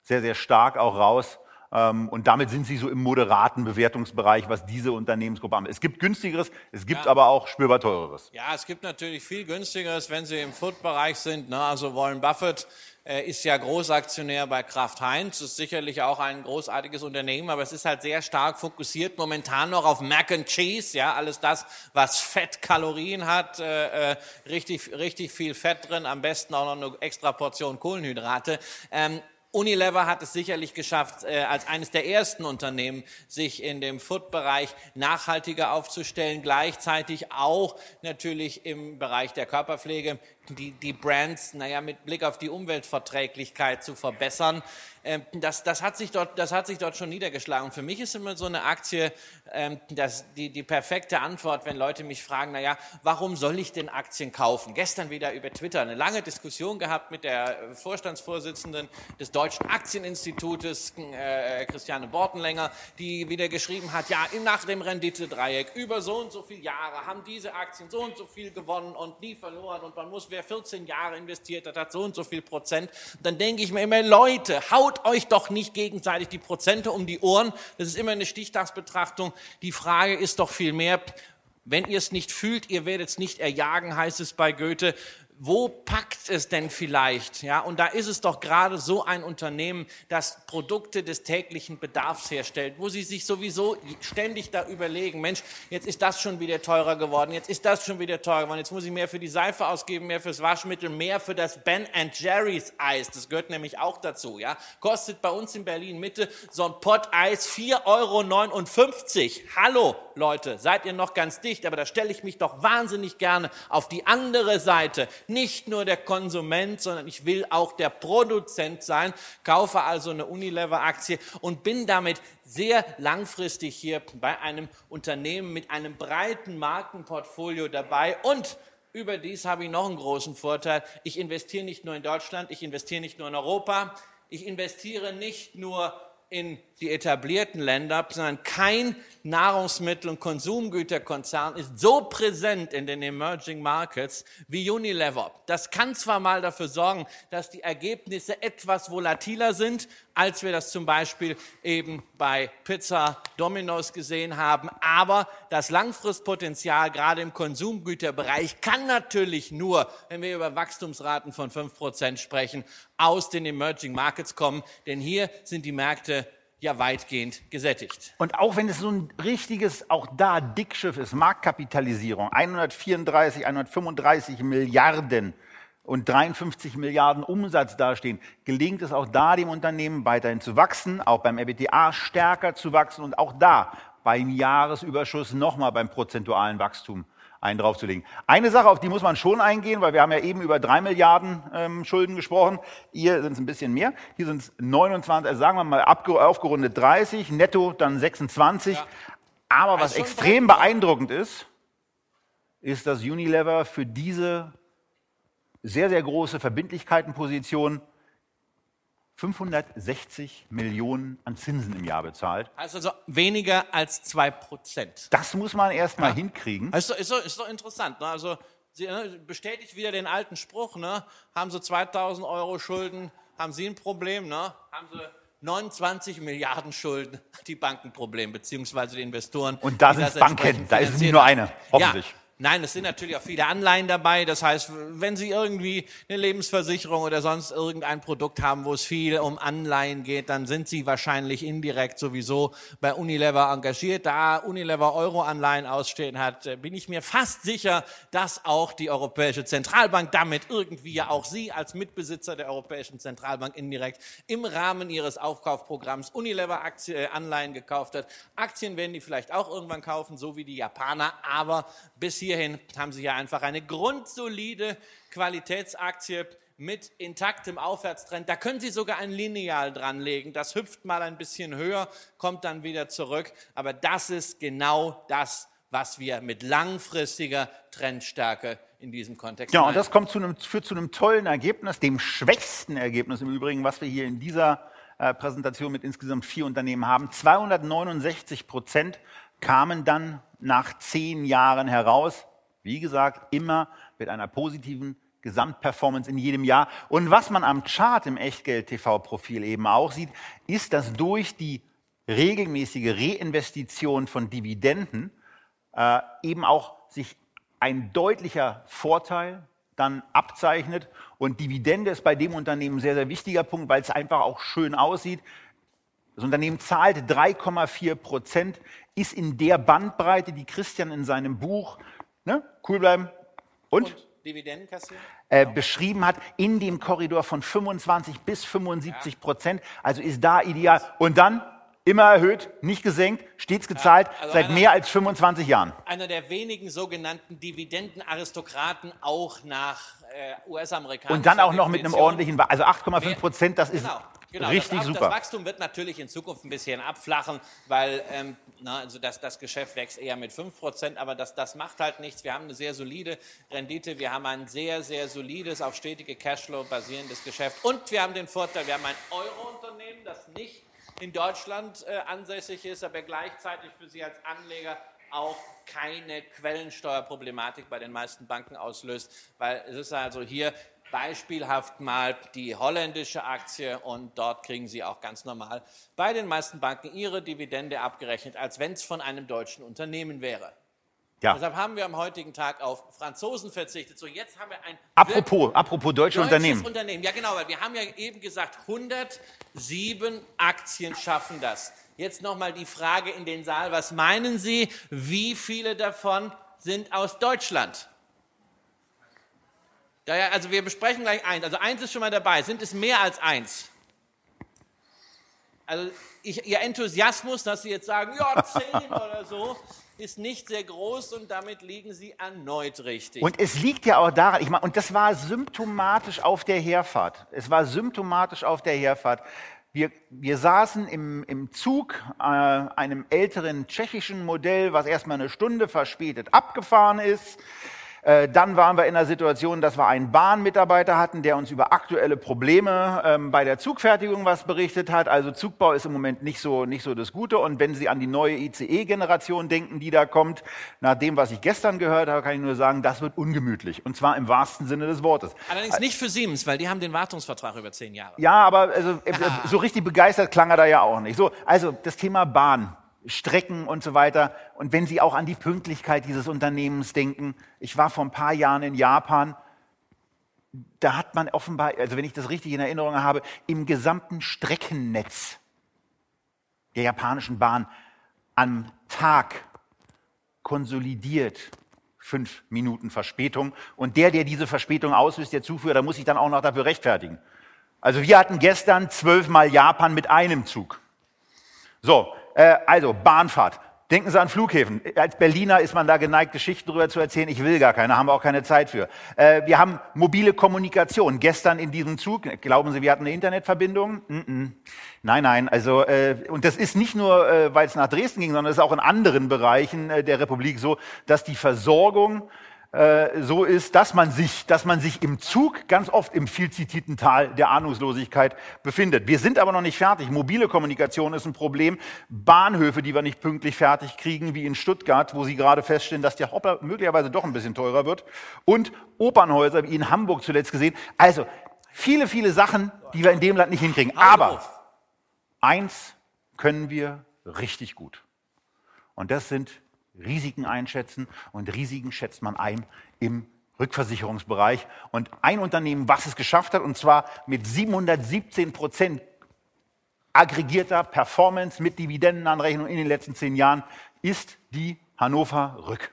sehr, sehr stark auch raus. Ähm, und damit sind sie so im moderaten Bewertungsbereich, was diese Unternehmensgruppe haben. Es gibt günstigeres, es gibt ja. aber auch spürbar teureres. Ja, es gibt natürlich viel günstigeres, wenn Sie im Food-Bereich sind. Ne? Also Warren Buffett äh, ist ja Großaktionär bei Kraft Heinz, ist sicherlich auch ein großartiges Unternehmen, aber es ist halt sehr stark fokussiert momentan noch auf Mac and Cheese, ja, alles das, was Fett, Kalorien hat, äh, äh richtig, richtig viel Fett drin, am besten auch noch eine extra Portion Kohlenhydrate. Ähm, Unilever hat es sicherlich geschafft, äh, als eines der ersten Unternehmen, sich in dem Food-Bereich nachhaltiger aufzustellen, gleichzeitig auch natürlich im Bereich der Körperpflege die, die Brands, naja, mit Blick auf die Umweltverträglichkeit zu verbessern. Ähm, das, das, hat sich dort, das hat sich dort schon niedergeschlagen. Für mich ist immer so eine Aktie ähm, das, die, die perfekte Antwort, wenn Leute mich fragen, naja, warum soll ich denn Aktien kaufen? Gestern wieder über Twitter eine lange Diskussion gehabt mit der Vorstandsvorsitzenden des Deutschen Aktieninstitutes, äh, Christiane Bortenlänger, die wieder geschrieben hat, ja, nach dem Renditedreieck über so und so viele Jahre haben diese Aktien so und so viel gewonnen und nie verloren und man muss, wer 14 Jahre investiert hat, hat so und so viel Prozent. Dann denke ich mir immer, Leute, haut euch doch nicht gegenseitig die Prozente um die Ohren. Das ist immer eine Stichtagsbetrachtung. Die Frage ist doch vielmehr, wenn ihr es nicht fühlt, ihr werdet es nicht erjagen, heißt es bei Goethe wo packt es denn vielleicht? Ja, und da ist es doch gerade so ein Unternehmen, das Produkte des täglichen Bedarfs herstellt, wo sie sich sowieso ständig da überlegen, Mensch, jetzt ist das schon wieder teurer geworden, jetzt ist das schon wieder teurer geworden, jetzt muss ich mehr für die Seife ausgeben, mehr fürs Waschmittel, mehr für das Ben Jerry's Eis, das gehört nämlich auch dazu, ja. Kostet bei uns in Berlin Mitte so ein Pot Eis 4,59 Euro. Hallo, Leute, seid ihr noch ganz dicht, aber da stelle ich mich doch wahnsinnig gerne auf die andere Seite nicht nur der Konsument, sondern ich will auch der Produzent sein, kaufe also eine Unilever-Aktie und bin damit sehr langfristig hier bei einem Unternehmen mit einem breiten Markenportfolio dabei und Überdies habe ich noch einen großen Vorteil. Ich investiere nicht nur in Deutschland, ich investiere nicht nur in Europa, ich investiere nicht nur in die etablierten Länder, sondern kein Nahrungsmittel- und Konsumgüterkonzern ist so präsent in den Emerging Markets wie Unilever. Das kann zwar mal dafür sorgen, dass die Ergebnisse etwas volatiler sind, als wir das zum Beispiel eben bei Pizza Domino's gesehen haben, aber das Langfristpotenzial gerade im Konsumgüterbereich kann natürlich nur, wenn wir über Wachstumsraten von fünf Prozent sprechen, aus den Emerging Markets kommen, denn hier sind die Märkte ja weitgehend gesättigt. Und auch wenn es so ein richtiges, auch da Dickschiff ist, Marktkapitalisierung, 134, 135 Milliarden und 53 Milliarden Umsatz dastehen, gelingt es auch da dem Unternehmen weiterhin zu wachsen, auch beim EBITDA stärker zu wachsen und auch da beim Jahresüberschuss nochmal beim prozentualen Wachstum einen draufzulegen. Eine Sache, auf die muss man schon eingehen, weil wir haben ja eben über drei Milliarden ähm, Schulden gesprochen. Hier sind es ein bisschen mehr. Hier sind es 29, also sagen wir mal aufgerundet 30, netto dann 26. Ja. Aber was extrem beeindruckend ist, ist, dass Unilever für diese sehr, sehr große Verbindlichkeitenposition 560 Millionen an Zinsen im Jahr bezahlt. Heißt also weniger als 2 Prozent. Das muss man erst mal ja. hinkriegen. Ist doch, ist, doch, ist doch interessant. Ne? Also Sie ne, bestätigt wieder den alten Spruch, ne? haben Sie 2000 Euro Schulden, haben Sie ein Problem, ne? haben Sie 29 Milliarden Schulden, die Bankenproblem, beziehungsweise die Investoren. Und da sind Banken, da ist es nicht nur eine, hoffentlich. Ja. Nein, es sind natürlich auch viele Anleihen dabei. Das heißt, wenn Sie irgendwie eine Lebensversicherung oder sonst irgendein Produkt haben, wo es viel um Anleihen geht, dann sind Sie wahrscheinlich indirekt sowieso bei Unilever engagiert. Da Unilever Euro-Anleihen ausstehen hat, äh, bin ich mir fast sicher, dass auch die Europäische Zentralbank damit irgendwie ja auch Sie als Mitbesitzer der Europäischen Zentralbank indirekt im Rahmen Ihres Aufkaufprogramms Unilever äh, Anleihen gekauft hat. Aktien werden die vielleicht auch irgendwann kaufen, so wie die Japaner, aber bis hier hierhin haben Sie ja einfach eine grundsolide Qualitätsaktie mit intaktem Aufwärtstrend. Da können Sie sogar ein Lineal dranlegen. Das hüpft mal ein bisschen höher, kommt dann wieder zurück. Aber das ist genau das, was wir mit langfristiger Trendstärke in diesem Kontext Ja, und das kommt zu einem, führt zu einem tollen Ergebnis, dem schwächsten Ergebnis im Übrigen, was wir hier in dieser äh, Präsentation mit insgesamt vier Unternehmen haben. 269 Prozent kamen dann nach zehn Jahren heraus. Wie gesagt, immer mit einer positiven Gesamtperformance in jedem Jahr. Und was man am Chart im Echtgeld-TV-Profil eben auch sieht, ist, dass durch die regelmäßige Reinvestition von Dividenden äh, eben auch sich ein deutlicher Vorteil dann abzeichnet. Und Dividende ist bei dem Unternehmen ein sehr, sehr wichtiger Punkt, weil es einfach auch schön aussieht. Das Unternehmen zahlt 3,4 Prozent, ist in der Bandbreite, die Christian in seinem Buch, ne, cool bleiben und, und Dividenden kassieren? Äh, genau. beschrieben hat, in dem Korridor von 25 bis 75 Prozent. Also ist da ideal. Und dann immer erhöht, nicht gesenkt, stets gezahlt, ja, also seit einer, mehr als 25 Jahren. Einer der wenigen sogenannten Dividendenaristokraten auch nach äh, US-amerikanischen Und dann auch noch mit einem ordentlichen, also 8,5 Prozent, das ist genau. Genau, Richtig das, super. Das Wachstum wird natürlich in Zukunft ein bisschen abflachen, weil ähm, na, also das, das Geschäft wächst eher mit 5%, aber das, das macht halt nichts. Wir haben eine sehr solide Rendite, wir haben ein sehr, sehr solides, auf stetige Cashflow basierendes Geschäft und wir haben den Vorteil, wir haben ein Euro-Unternehmen, das nicht in Deutschland äh, ansässig ist, aber gleichzeitig für Sie als Anleger auch keine Quellensteuerproblematik bei den meisten Banken auslöst, weil es ist also hier beispielhaft mal die holländische Aktie und dort kriegen Sie auch ganz normal bei den meisten Banken Ihre Dividende abgerechnet, als wenn es von einem deutschen Unternehmen wäre. Ja. Deshalb haben wir am heutigen Tag auf Franzosen verzichtet. So, jetzt haben wir ein apropos, apropos deutsche Unternehmen. Unternehmen. Ja, genau, weil wir haben ja eben gesagt, 107 Aktien schaffen das. Jetzt nochmal die Frage in den Saal: Was meinen Sie, wie viele davon sind aus Deutschland? Ja, ja, also wir besprechen gleich eins. Also eins ist schon mal dabei. Sind es mehr als eins? Also ich, Ihr Enthusiasmus, dass Sie jetzt sagen, ja, zehn oder so, ist nicht sehr groß und damit liegen Sie erneut richtig. Und es liegt ja auch daran, ich meine, und das war symptomatisch auf der Herfahrt. Es war symptomatisch auf der Herfahrt. Wir, wir saßen im, im Zug äh, einem älteren tschechischen Modell, was erstmal eine Stunde verspätet abgefahren ist. Äh, dann waren wir in der Situation, dass wir einen Bahnmitarbeiter hatten, der uns über aktuelle Probleme ähm, bei der Zugfertigung was berichtet hat. Also Zugbau ist im Moment nicht so, nicht so das Gute. Und wenn Sie an die neue ICE-Generation denken, die da kommt, nach dem, was ich gestern gehört habe, kann ich nur sagen, das wird ungemütlich. Und zwar im wahrsten Sinne des Wortes. Allerdings nicht für Siemens, weil die haben den Wartungsvertrag über zehn Jahre. Ja, aber also, äh, so richtig begeistert klang er da ja auch nicht. So, also das Thema Bahn. Strecken und so weiter. Und wenn Sie auch an die Pünktlichkeit dieses Unternehmens denken, ich war vor ein paar Jahren in Japan, da hat man offenbar, also wenn ich das richtig in Erinnerung habe, im gesamten Streckennetz der japanischen Bahn am Tag konsolidiert fünf Minuten Verspätung. Und der, der diese Verspätung auslöst, der Zuführer, der muss sich dann auch noch dafür rechtfertigen. Also wir hatten gestern zwölfmal Japan mit einem Zug. So, äh, also Bahnfahrt. Denken Sie an Flughäfen. Als Berliner ist man da geneigt, Geschichten darüber zu erzählen. Ich will gar keine, haben wir auch keine Zeit für. Äh, wir haben mobile Kommunikation. Gestern in diesem Zug, glauben Sie, wir hatten eine Internetverbindung? Mm -mm. Nein, nein. Also äh, und das ist nicht nur, äh, weil es nach Dresden ging, sondern es ist auch in anderen Bereichen äh, der Republik so, dass die Versorgung äh, so ist, dass man sich, dass man sich im Zug ganz oft im viel zitierten Tal der Ahnungslosigkeit befindet. Wir sind aber noch nicht fertig. Mobile Kommunikation ist ein Problem. Bahnhöfe, die wir nicht pünktlich fertig kriegen, wie in Stuttgart, wo Sie gerade feststellen, dass der Hopper möglicherweise doch ein bisschen teurer wird. Und Opernhäuser, wie in Hamburg zuletzt gesehen. Also viele, viele Sachen, die wir in dem Land nicht hinkriegen. Aber eins können wir richtig gut. Und das sind Risiken einschätzen und Risiken schätzt man ein im Rückversicherungsbereich. Und ein Unternehmen, was es geschafft hat, und zwar mit 717 Prozent aggregierter Performance mit Dividendenanrechnung in den letzten zehn Jahren, ist die Hannover Rück.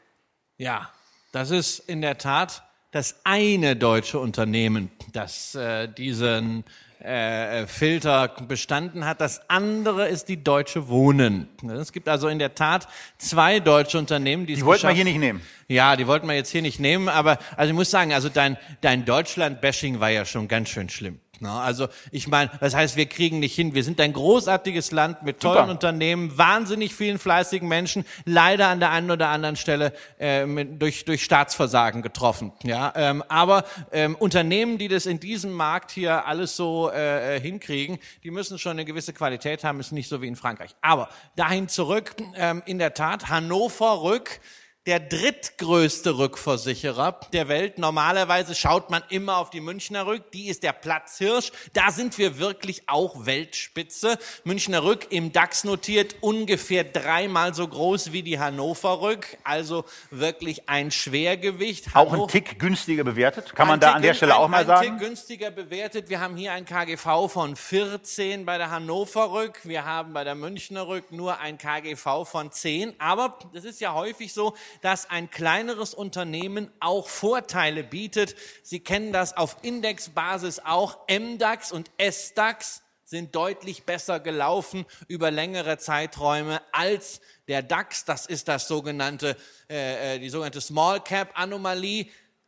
Ja, das ist in der Tat das eine deutsche Unternehmen, das äh, diesen äh, Filter bestanden hat. Das andere ist die Deutsche Wohnen. Es gibt also in der Tat zwei deutsche Unternehmen, die Die wollten wir hier nicht nehmen. Ja, die wollten wir jetzt hier nicht nehmen, aber also ich muss sagen, also dein, dein Deutschland-Bashing war ja schon ganz schön schlimm. Also ich meine, das heißt, wir kriegen nicht hin. Wir sind ein großartiges Land mit tollen Super. Unternehmen, wahnsinnig vielen fleißigen Menschen, leider an der einen oder anderen Stelle äh, mit, durch, durch Staatsversagen getroffen. Ja, ähm, aber ähm, Unternehmen, die das in diesem Markt hier alles so äh, hinkriegen, die müssen schon eine gewisse Qualität haben, ist nicht so wie in Frankreich. Aber dahin zurück, ähm, in der Tat, Hannover Rück der drittgrößte Rückversicherer der Welt. Normalerweise schaut man immer auf die Münchner Rück. Die ist der Platzhirsch. Da sind wir wirklich auch Weltspitze. Münchner Rück im DAX notiert ungefähr dreimal so groß wie die Hannover Rück. Also wirklich ein Schwergewicht. Auch ein Tick günstiger bewertet. Kann man da Tick, an der Stelle auch mal ein sagen? Ein Tick günstiger bewertet. Wir haben hier ein KGV von 14 bei der Hannover Rück. Wir haben bei der Münchner Rück nur ein KGV von 10. Aber das ist ja häufig so, dass ein kleineres Unternehmen auch Vorteile bietet. Sie kennen das auf Indexbasis auch. MDAX und SDAX sind deutlich besser gelaufen über längere Zeiträume als der DAX. Das ist das sogenannte, äh, äh die sogenannte Small Cap Anomalie.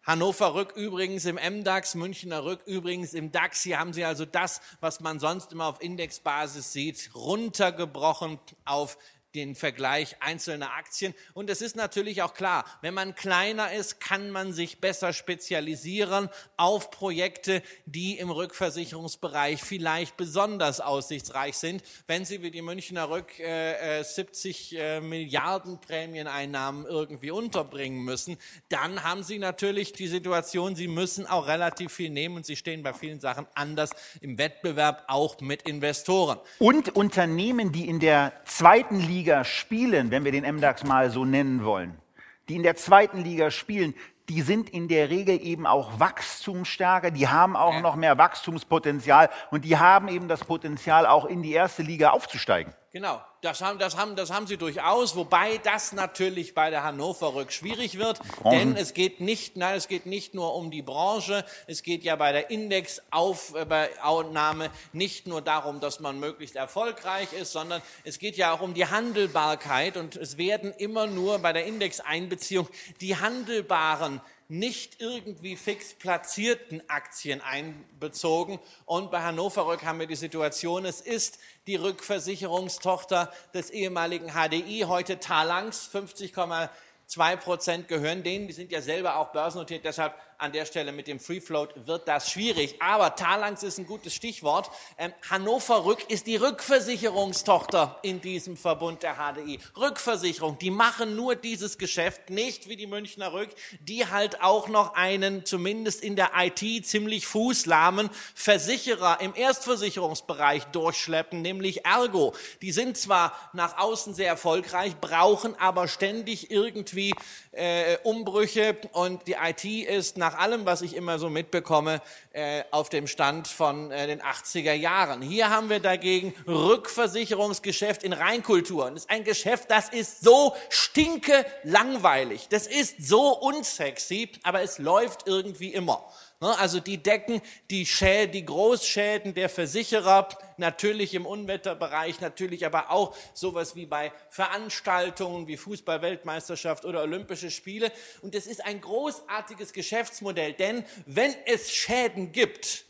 Hannover Rück übrigens im MDAX, Münchner Rück übrigens im DAX. Hier haben Sie also das, was man sonst immer auf Indexbasis sieht, runtergebrochen auf den Vergleich einzelner Aktien. Und es ist natürlich auch klar, wenn man kleiner ist, kann man sich besser spezialisieren auf Projekte, die im Rückversicherungsbereich vielleicht besonders aussichtsreich sind. Wenn Sie wie die Münchner Rück äh, 70 äh, äh, Milliarden Prämieneinnahmen irgendwie unterbringen müssen, dann haben Sie natürlich die Situation, Sie müssen auch relativ viel nehmen und Sie stehen bei vielen Sachen anders im Wettbewerb, auch mit Investoren. Und Unternehmen, die in der zweiten Liga Liga spielen, wenn wir den MDAX mal so nennen wollen, die in der zweiten Liga spielen, die sind in der Regel eben auch wachstumsstärker, die haben auch noch mehr Wachstumspotenzial und die haben eben das Potenzial, auch in die erste Liga aufzusteigen. Genau, das haben, das, haben, das haben sie durchaus, wobei das natürlich bei der Hannover Rück schwierig wird, denn es geht, nicht, nein, es geht nicht nur um die Branche, es geht ja bei der Indexaufnahme nicht nur darum, dass man möglichst erfolgreich ist, sondern es geht ja auch um die Handelbarkeit und es werden immer nur bei der Indexeinbeziehung die handelbaren nicht irgendwie fix platzierten Aktien einbezogen. Und bei Hannover Rück haben wir die Situation, es ist die Rückversicherungstochter des ehemaligen HDI, heute Talangs, 50,2 Prozent gehören denen. Die sind ja selber auch börsennotiert, deshalb an der Stelle mit dem Free Float wird das schwierig. Aber Talangs ist ein gutes Stichwort. Ähm, Hannover Rück ist die Rückversicherungstochter in diesem Verbund der HDI. Rückversicherung, die machen nur dieses Geschäft, nicht wie die Münchner Rück, die halt auch noch einen, zumindest in der IT, ziemlich fußlahmen Versicherer im Erstversicherungsbereich durchschleppen, nämlich Ergo. Die sind zwar nach außen sehr erfolgreich, brauchen aber ständig irgendwie äh, Umbrüche und die IT ist nach nach allem, was ich immer so mitbekomme, äh, auf dem Stand von äh, den 80er Jahren. Hier haben wir dagegen Rückversicherungsgeschäft in Reinkultur. Das ist ein Geschäft, das ist so stinke langweilig. Das ist so unsexy, aber es läuft irgendwie immer. Ne, also die decken die, Schäden, die Großschäden der Versicherer, natürlich im Unwetterbereich, natürlich aber auch sowas wie bei Veranstaltungen wie Fußball-Weltmeisterschaft oder Olympische Spiele. Und es ist ein großartiges Geschäftsmodell, denn wenn es Schäden gibt,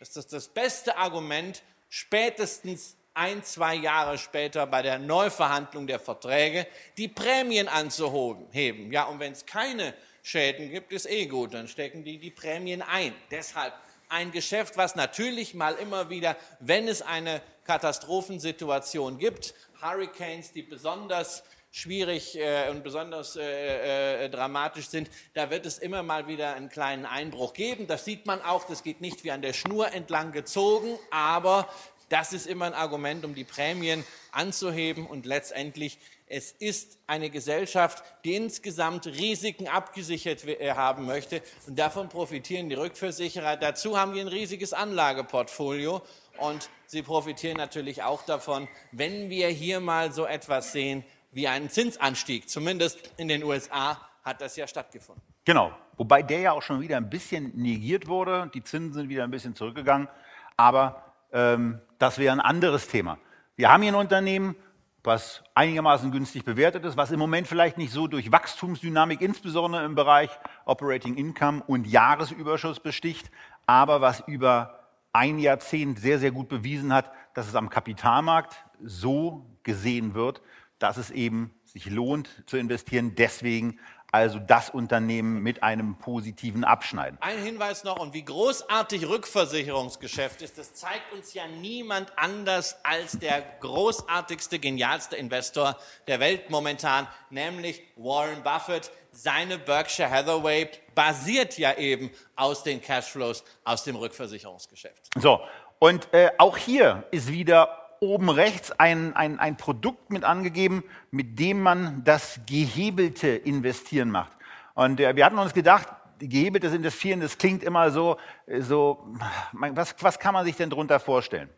ist das das beste Argument, spätestens ein, zwei Jahre später bei der Neuverhandlung der Verträge die Prämien anzuheben. Ja, und wenn es keine Schäden gibt, ist eh gut, dann stecken die die Prämien ein. Deshalb ein Geschäft, was natürlich mal immer wieder, wenn es eine Katastrophensituation gibt, Hurricanes, die besonders schwierig äh, und besonders äh, äh, dramatisch sind, da wird es immer mal wieder einen kleinen Einbruch geben. Das sieht man auch, das geht nicht wie an der Schnur entlang gezogen, aber das ist immer ein Argument, um die Prämien anzuheben und letztendlich es ist eine Gesellschaft, die insgesamt Risiken abgesichert äh, haben möchte und davon profitieren die Rückversicherer. Dazu haben wir ein riesiges Anlageportfolio und sie profitieren natürlich auch davon, wenn wir hier mal so etwas sehen wie einen Zinsanstieg. Zumindest in den USA hat das ja stattgefunden. Genau, wobei der ja auch schon wieder ein bisschen negiert wurde. Die Zinsen sind wieder ein bisschen zurückgegangen. Aber ähm, das wäre ein anderes Thema. Wir haben hier ein Unternehmen, was einigermaßen günstig bewertet ist, was im Moment vielleicht nicht so durch Wachstumsdynamik, insbesondere im Bereich Operating Income und Jahresüberschuss besticht, aber was über ein Jahrzehnt sehr, sehr gut bewiesen hat, dass es am Kapitalmarkt so gesehen wird, dass es eben sich lohnt zu investieren. Deswegen also das Unternehmen mit einem positiven Abschneiden. Ein Hinweis noch, und wie großartig Rückversicherungsgeschäft ist, das zeigt uns ja niemand anders als der großartigste, genialste Investor der Welt momentan, nämlich Warren Buffett. Seine Berkshire Hathaway basiert ja eben aus den Cashflows aus dem Rückversicherungsgeschäft. So, und äh, auch hier ist wieder oben rechts ein, ein, ein Produkt mit angegeben, mit dem man das gehebelte Investieren macht. Und äh, wir hatten uns gedacht, gehebeltes Investieren, das klingt immer so, äh, so was, was kann man sich denn darunter vorstellen?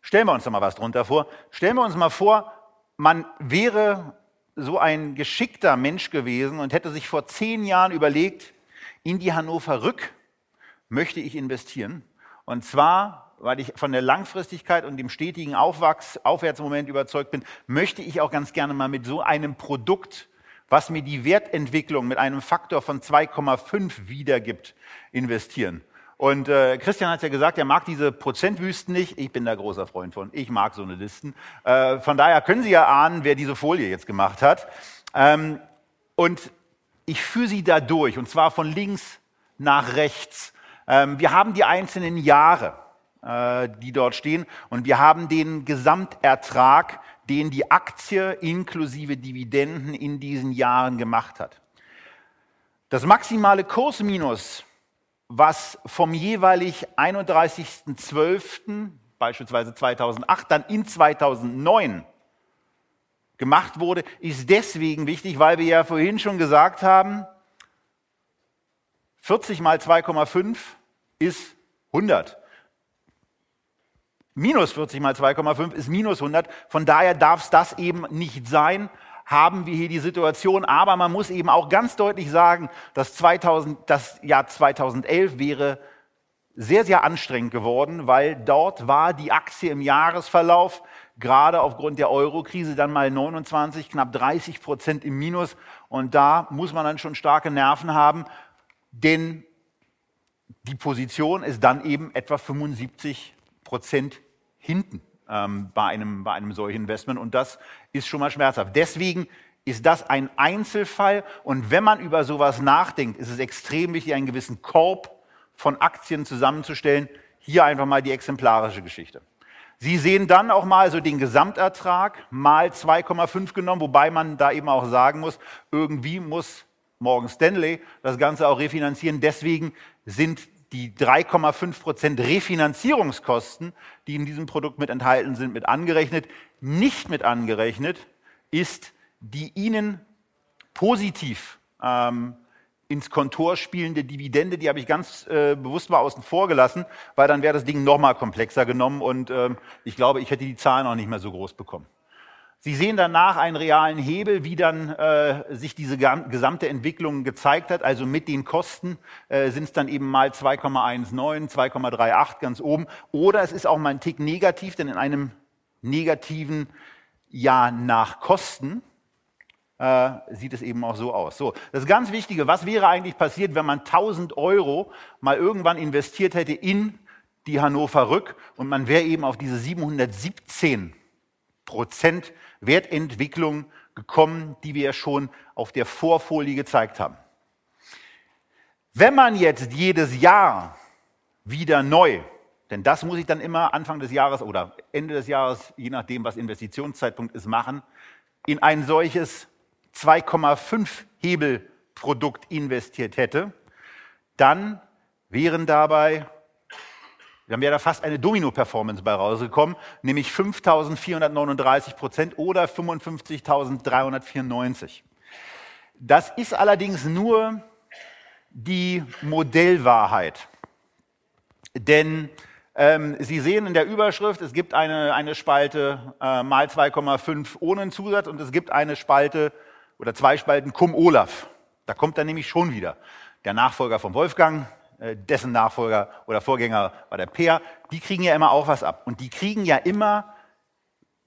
Stellen wir uns doch mal was drunter vor. Stellen wir uns mal vor, man wäre so ein geschickter Mensch gewesen und hätte sich vor zehn Jahren überlegt, in die Hannover Rück möchte ich investieren. Und zwar weil ich von der Langfristigkeit und dem stetigen Aufwachs, Aufwärtsmoment überzeugt bin, möchte ich auch ganz gerne mal mit so einem Produkt, was mir die Wertentwicklung mit einem Faktor von 2,5 wiedergibt, investieren. Und äh, Christian hat ja gesagt, er mag diese Prozentwüsten nicht. Ich bin da großer Freund von. Ich mag so eine Listen. Äh, von daher können Sie ja ahnen, wer diese Folie jetzt gemacht hat. Ähm, und ich führe sie da durch, und zwar von links nach rechts. Ähm, wir haben die einzelnen Jahre. Äh, die dort stehen. Und wir haben den Gesamtertrag, den die Aktie inklusive Dividenden in diesen Jahren gemacht hat. Das maximale Kursminus, was vom jeweilig 31.12., beispielsweise 2008, dann in 2009 gemacht wurde, ist deswegen wichtig, weil wir ja vorhin schon gesagt haben, 40 mal 2,5 ist 100 minus 40 mal 2,5 ist minus 100. Von daher darf es das eben nicht sein. Haben wir hier die Situation. Aber man muss eben auch ganz deutlich sagen, dass 2000, das Jahr 2011 wäre sehr, sehr anstrengend geworden, weil dort war die Aktie im Jahresverlauf gerade aufgrund der Euro-Krise dann mal 29, knapp 30 Prozent im Minus. Und da muss man dann schon starke Nerven haben, denn die Position ist dann eben etwa 75 Prozent hinten ähm, bei, einem, bei einem solchen Investment. Und das ist schon mal schmerzhaft. Deswegen ist das ein Einzelfall. Und wenn man über sowas nachdenkt, ist es extrem wichtig, einen gewissen Korb von Aktien zusammenzustellen. Hier einfach mal die exemplarische Geschichte. Sie sehen dann auch mal so den Gesamtertrag mal 2,5 genommen, wobei man da eben auch sagen muss, irgendwie muss Morgan Stanley das Ganze auch refinanzieren. Deswegen sind die 3,5 Prozent Refinanzierungskosten, die in diesem Produkt mit enthalten sind, mit angerechnet. Nicht mit angerechnet ist die Ihnen positiv ähm, ins Kontor spielende Dividende, die habe ich ganz äh, bewusst mal außen vor gelassen, weil dann wäre das Ding noch mal komplexer genommen und ähm, ich glaube, ich hätte die Zahlen auch nicht mehr so groß bekommen. Sie sehen danach einen realen Hebel, wie dann äh, sich diese gesamte Entwicklung gezeigt hat. Also mit den Kosten äh, sind es dann eben mal 2,19, 2,38 ganz oben. Oder es ist auch mal ein Tick negativ, denn in einem negativen Jahr nach Kosten äh, sieht es eben auch so aus. So, das ganz Wichtige, was wäre eigentlich passiert, wenn man 1000 Euro mal irgendwann investiert hätte in die Hannover Rück und man wäre eben auf diese 717 Prozent Wertentwicklung gekommen, die wir ja schon auf der Vorfolie gezeigt haben. Wenn man jetzt jedes Jahr wieder neu, denn das muss ich dann immer Anfang des Jahres oder Ende des Jahres, je nachdem, was Investitionszeitpunkt ist, machen, in ein solches 2,5 Hebelprodukt investiert hätte, dann wären dabei dann wäre da fast eine Domino-Performance bei rausgekommen, nämlich 5.439 Prozent oder 55.394. Das ist allerdings nur die Modellwahrheit. Denn ähm, Sie sehen in der Überschrift, es gibt eine, eine Spalte äh, mal 2,5 ohne Zusatz und es gibt eine Spalte oder zwei Spalten cum Olaf. Da kommt dann nämlich schon wieder der Nachfolger von Wolfgang, dessen Nachfolger oder Vorgänger war der Peer, die kriegen ja immer auch was ab. Und die kriegen ja immer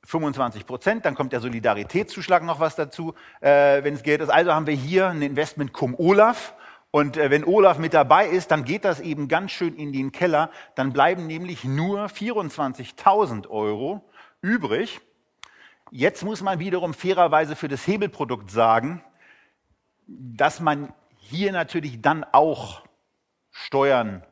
25 Prozent, dann kommt der Solidaritätszuschlag noch was dazu, äh, wenn es Geld ist. Also haben wir hier ein Investment cum Olaf. Und äh, wenn Olaf mit dabei ist, dann geht das eben ganz schön in den Keller. Dann bleiben nämlich nur 24.000 Euro übrig. Jetzt muss man wiederum fairerweise für das Hebelprodukt sagen, dass man hier natürlich dann auch Steuern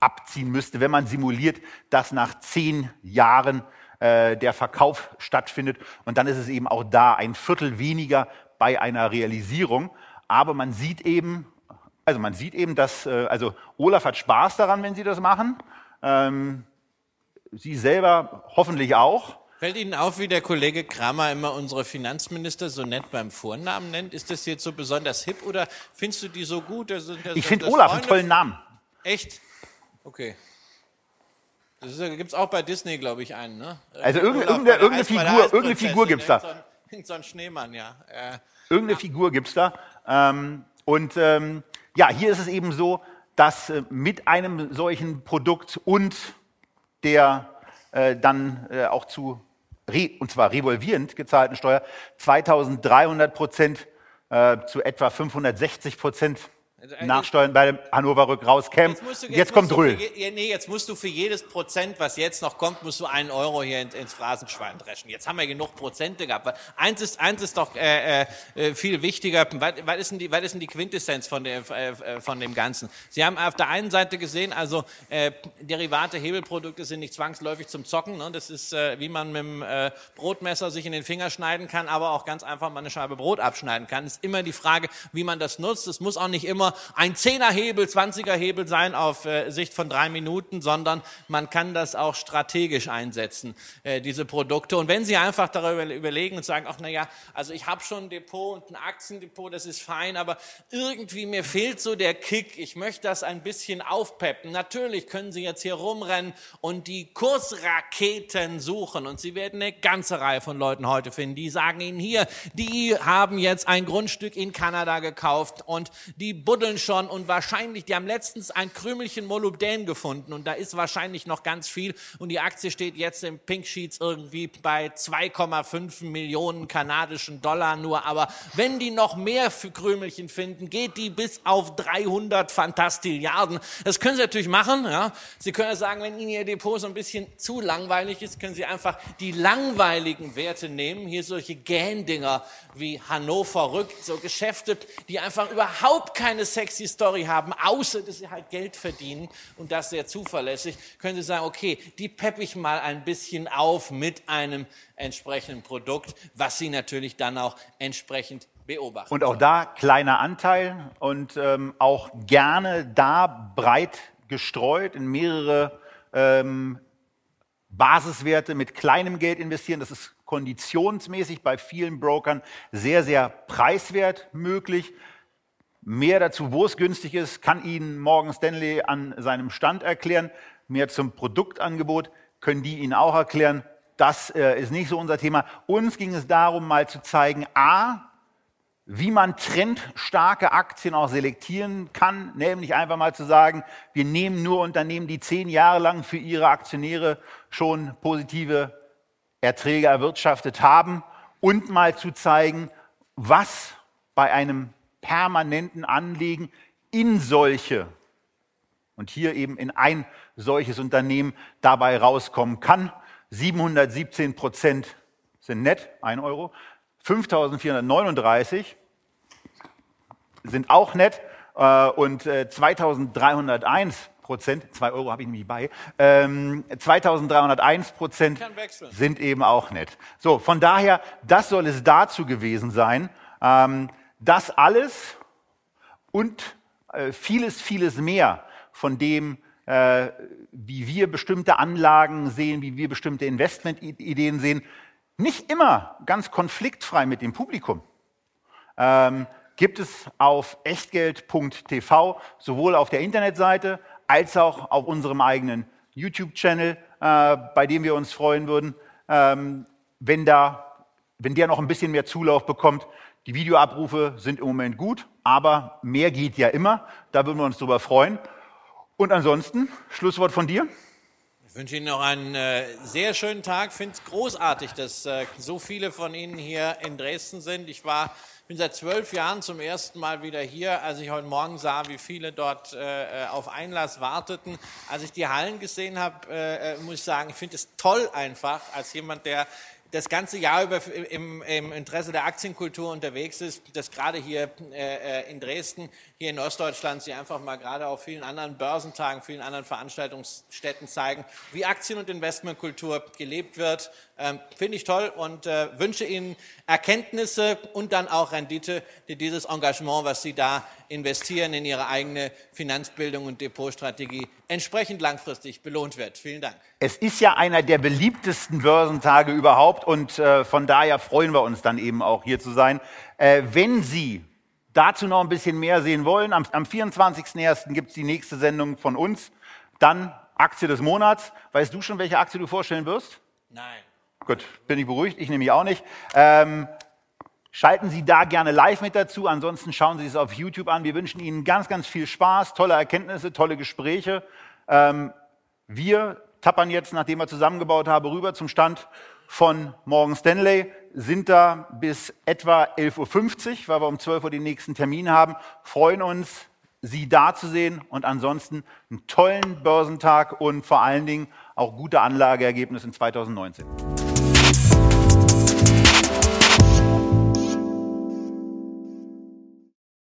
abziehen müsste, wenn man simuliert, dass nach zehn Jahren äh, der Verkauf stattfindet. Und dann ist es eben auch da ein Viertel weniger bei einer Realisierung. Aber man sieht eben, also man sieht eben, dass, äh, also Olaf hat Spaß daran, wenn Sie das machen. Ähm, Sie selber hoffentlich auch. Fällt Ihnen auf, wie der Kollege Kramer immer unsere Finanzminister so nett beim Vornamen nennt? Ist das jetzt so besonders hip oder findest du die so gut? Ich finde Olaf einen tollen Namen. Echt? Okay. Das gibt es auch bei Disney, glaube ich, einen. Ne? Also irgendeine, irgendeine, irgendeine Figur, irgendeine Figur gibt es da. So ein, so ein Schneemann, ja. Äh, irgendeine ja. Figur gibt es da. Ähm, und ähm, ja, hier ist es eben so, dass äh, mit einem solchen Produkt und der äh, dann äh, auch zu und zwar revolvierend gezahlten Steuer 2300 Prozent äh, zu etwa 560 Prozent also Nachsteuern bei dem Hannover Rück rauskämen. Jetzt, jetzt, jetzt kommt Röhl. Je, nee, jetzt musst du für jedes Prozent, was jetzt noch kommt, musst du einen Euro hier ins, ins Phrasenschwein dreschen. Jetzt haben wir genug Prozente gehabt. Eins ist, eins ist doch äh, äh, viel wichtiger. Was, was, ist denn die, was ist denn die Quintessenz von dem, äh, von dem Ganzen? Sie haben auf der einen Seite gesehen, also äh, Derivate, Hebelprodukte sind nicht zwangsläufig zum Zocken. Ne? Das ist, äh, wie man mit dem äh, Brotmesser sich in den Finger schneiden kann, aber auch ganz einfach mal eine Scheibe Brot abschneiden kann. Es ist immer die Frage, wie man das nutzt. Es muss auch nicht immer ein Zehnerhebel, Zwanzigerhebel sein auf äh, Sicht von drei Minuten, sondern man kann das auch strategisch einsetzen, äh, diese Produkte. Und wenn Sie einfach darüber überlegen und sagen, ach na ja, also ich habe schon ein Depot und ein Aktiendepot, das ist fein, aber irgendwie mir fehlt so der Kick. Ich möchte das ein bisschen aufpeppen. Natürlich können Sie jetzt hier rumrennen und die Kursraketen suchen und Sie werden eine ganze Reihe von Leuten heute finden, die sagen Ihnen hier, die haben jetzt ein Grundstück in Kanada gekauft und die buddeln schon und wahrscheinlich, die haben letztens ein Krümelchen Molybdän gefunden und da ist wahrscheinlich noch ganz viel und die Aktie steht jetzt im Pink Sheets irgendwie bei 2,5 Millionen kanadischen Dollar nur. Aber wenn die noch mehr für Krümelchen finden, geht die bis auf 300 Fantastilliarden. Das können Sie natürlich machen. Ja. Sie können ja sagen, wenn Ihnen Ihr Depot so ein bisschen zu langweilig ist, können Sie einfach die langweiligen Werte nehmen. Hier solche Gähndinger wie Hannover Rück, so Geschäfte, die einfach überhaupt keine sexy Story haben, außer dass sie halt Geld verdienen und das sehr zuverlässig, können Sie sagen, okay, die peppe ich mal ein bisschen auf mit einem entsprechenden Produkt, was Sie natürlich dann auch entsprechend beobachten. Und auch da kleiner Anteil und ähm, auch gerne da breit gestreut in mehrere ähm, Basiswerte mit kleinem Geld investieren. Das ist konditionsmäßig bei vielen Brokern sehr, sehr preiswert möglich. Mehr dazu, wo es günstig ist, kann Ihnen Morgan Stanley an seinem Stand erklären. Mehr zum Produktangebot können die Ihnen auch erklären. das äh, ist nicht so unser Thema. Uns ging es darum, mal zu zeigen, a, wie man trendstarke Aktien auch selektieren kann, nämlich einfach mal zu sagen, wir nehmen nur Unternehmen, die zehn Jahre lang für ihre Aktionäre schon positive Erträge erwirtschaftet haben und mal zu zeigen, was bei einem permanenten Anlegen in solche und hier eben in ein solches Unternehmen dabei rauskommen kann. 717 Prozent sind nett, 1 Euro. 5439 sind auch nett äh, und 2301 äh, Prozent, 2 Euro habe ich nämlich bei, 2301 ähm, Prozent sind eben auch nett. So, von daher, das soll es dazu gewesen sein. Das alles und äh, vieles, vieles mehr von dem, äh, wie wir bestimmte Anlagen sehen, wie wir bestimmte Investmentideen sehen, nicht immer ganz konfliktfrei mit dem Publikum. Ähm, gibt es auf echtgeld.tv sowohl auf der Internetseite als auch auf unserem eigenen YouTube-Channel, äh, bei dem wir uns freuen würden, ähm, wenn, da, wenn der noch ein bisschen mehr Zulauf bekommt. Die Videoabrufe sind im Moment gut, aber mehr geht ja immer. Da würden wir uns darüber freuen. Und ansonsten, Schlusswort von dir. Ich wünsche Ihnen noch einen äh, sehr schönen Tag. Ich finde es großartig, dass äh, so viele von Ihnen hier in Dresden sind. Ich war, bin seit zwölf Jahren zum ersten Mal wieder hier, als ich heute Morgen sah, wie viele dort äh, auf Einlass warteten. Als ich die Hallen gesehen habe, äh, äh, muss ich sagen, ich finde es toll einfach, als jemand, der das ganze Jahr über im, im, Interesse der Aktienkultur unterwegs ist, dass gerade hier äh, äh, in Dresden, hier in Ostdeutschland, Sie einfach mal gerade auf vielen anderen Börsentagen, vielen anderen Veranstaltungsstätten zeigen, wie Aktien- und Investmentkultur gelebt wird. Ähm, Finde ich toll und äh, wünsche Ihnen Erkenntnisse und dann auch Rendite, die dieses Engagement, was Sie da investieren in Ihre eigene Finanzbildung und Depotstrategie, entsprechend langfristig belohnt wird. Vielen Dank. Es ist ja einer der beliebtesten Börsentage überhaupt und äh, von daher freuen wir uns dann eben auch hier zu sein. Äh, wenn Sie dazu noch ein bisschen mehr sehen wollen, am, am 24.01. gibt es die nächste Sendung von uns. Dann Aktie des Monats. Weißt du schon, welche Aktie du vorstellen wirst? Nein. Gut, bin ich beruhigt, ich nämlich auch nicht. Ähm, schalten Sie da gerne live mit dazu, ansonsten schauen Sie es auf YouTube an. Wir wünschen Ihnen ganz, ganz viel Spaß, tolle Erkenntnisse, tolle Gespräche. Ähm, wir tappern jetzt, nachdem wir zusammengebaut haben, rüber zum Stand von Morgan Stanley, sind da bis etwa 11.50 Uhr, weil wir um 12 Uhr den nächsten Termin haben, freuen uns, Sie da zu sehen und ansonsten einen tollen Börsentag und vor allen Dingen auch gute Anlageergebnisse in 2019.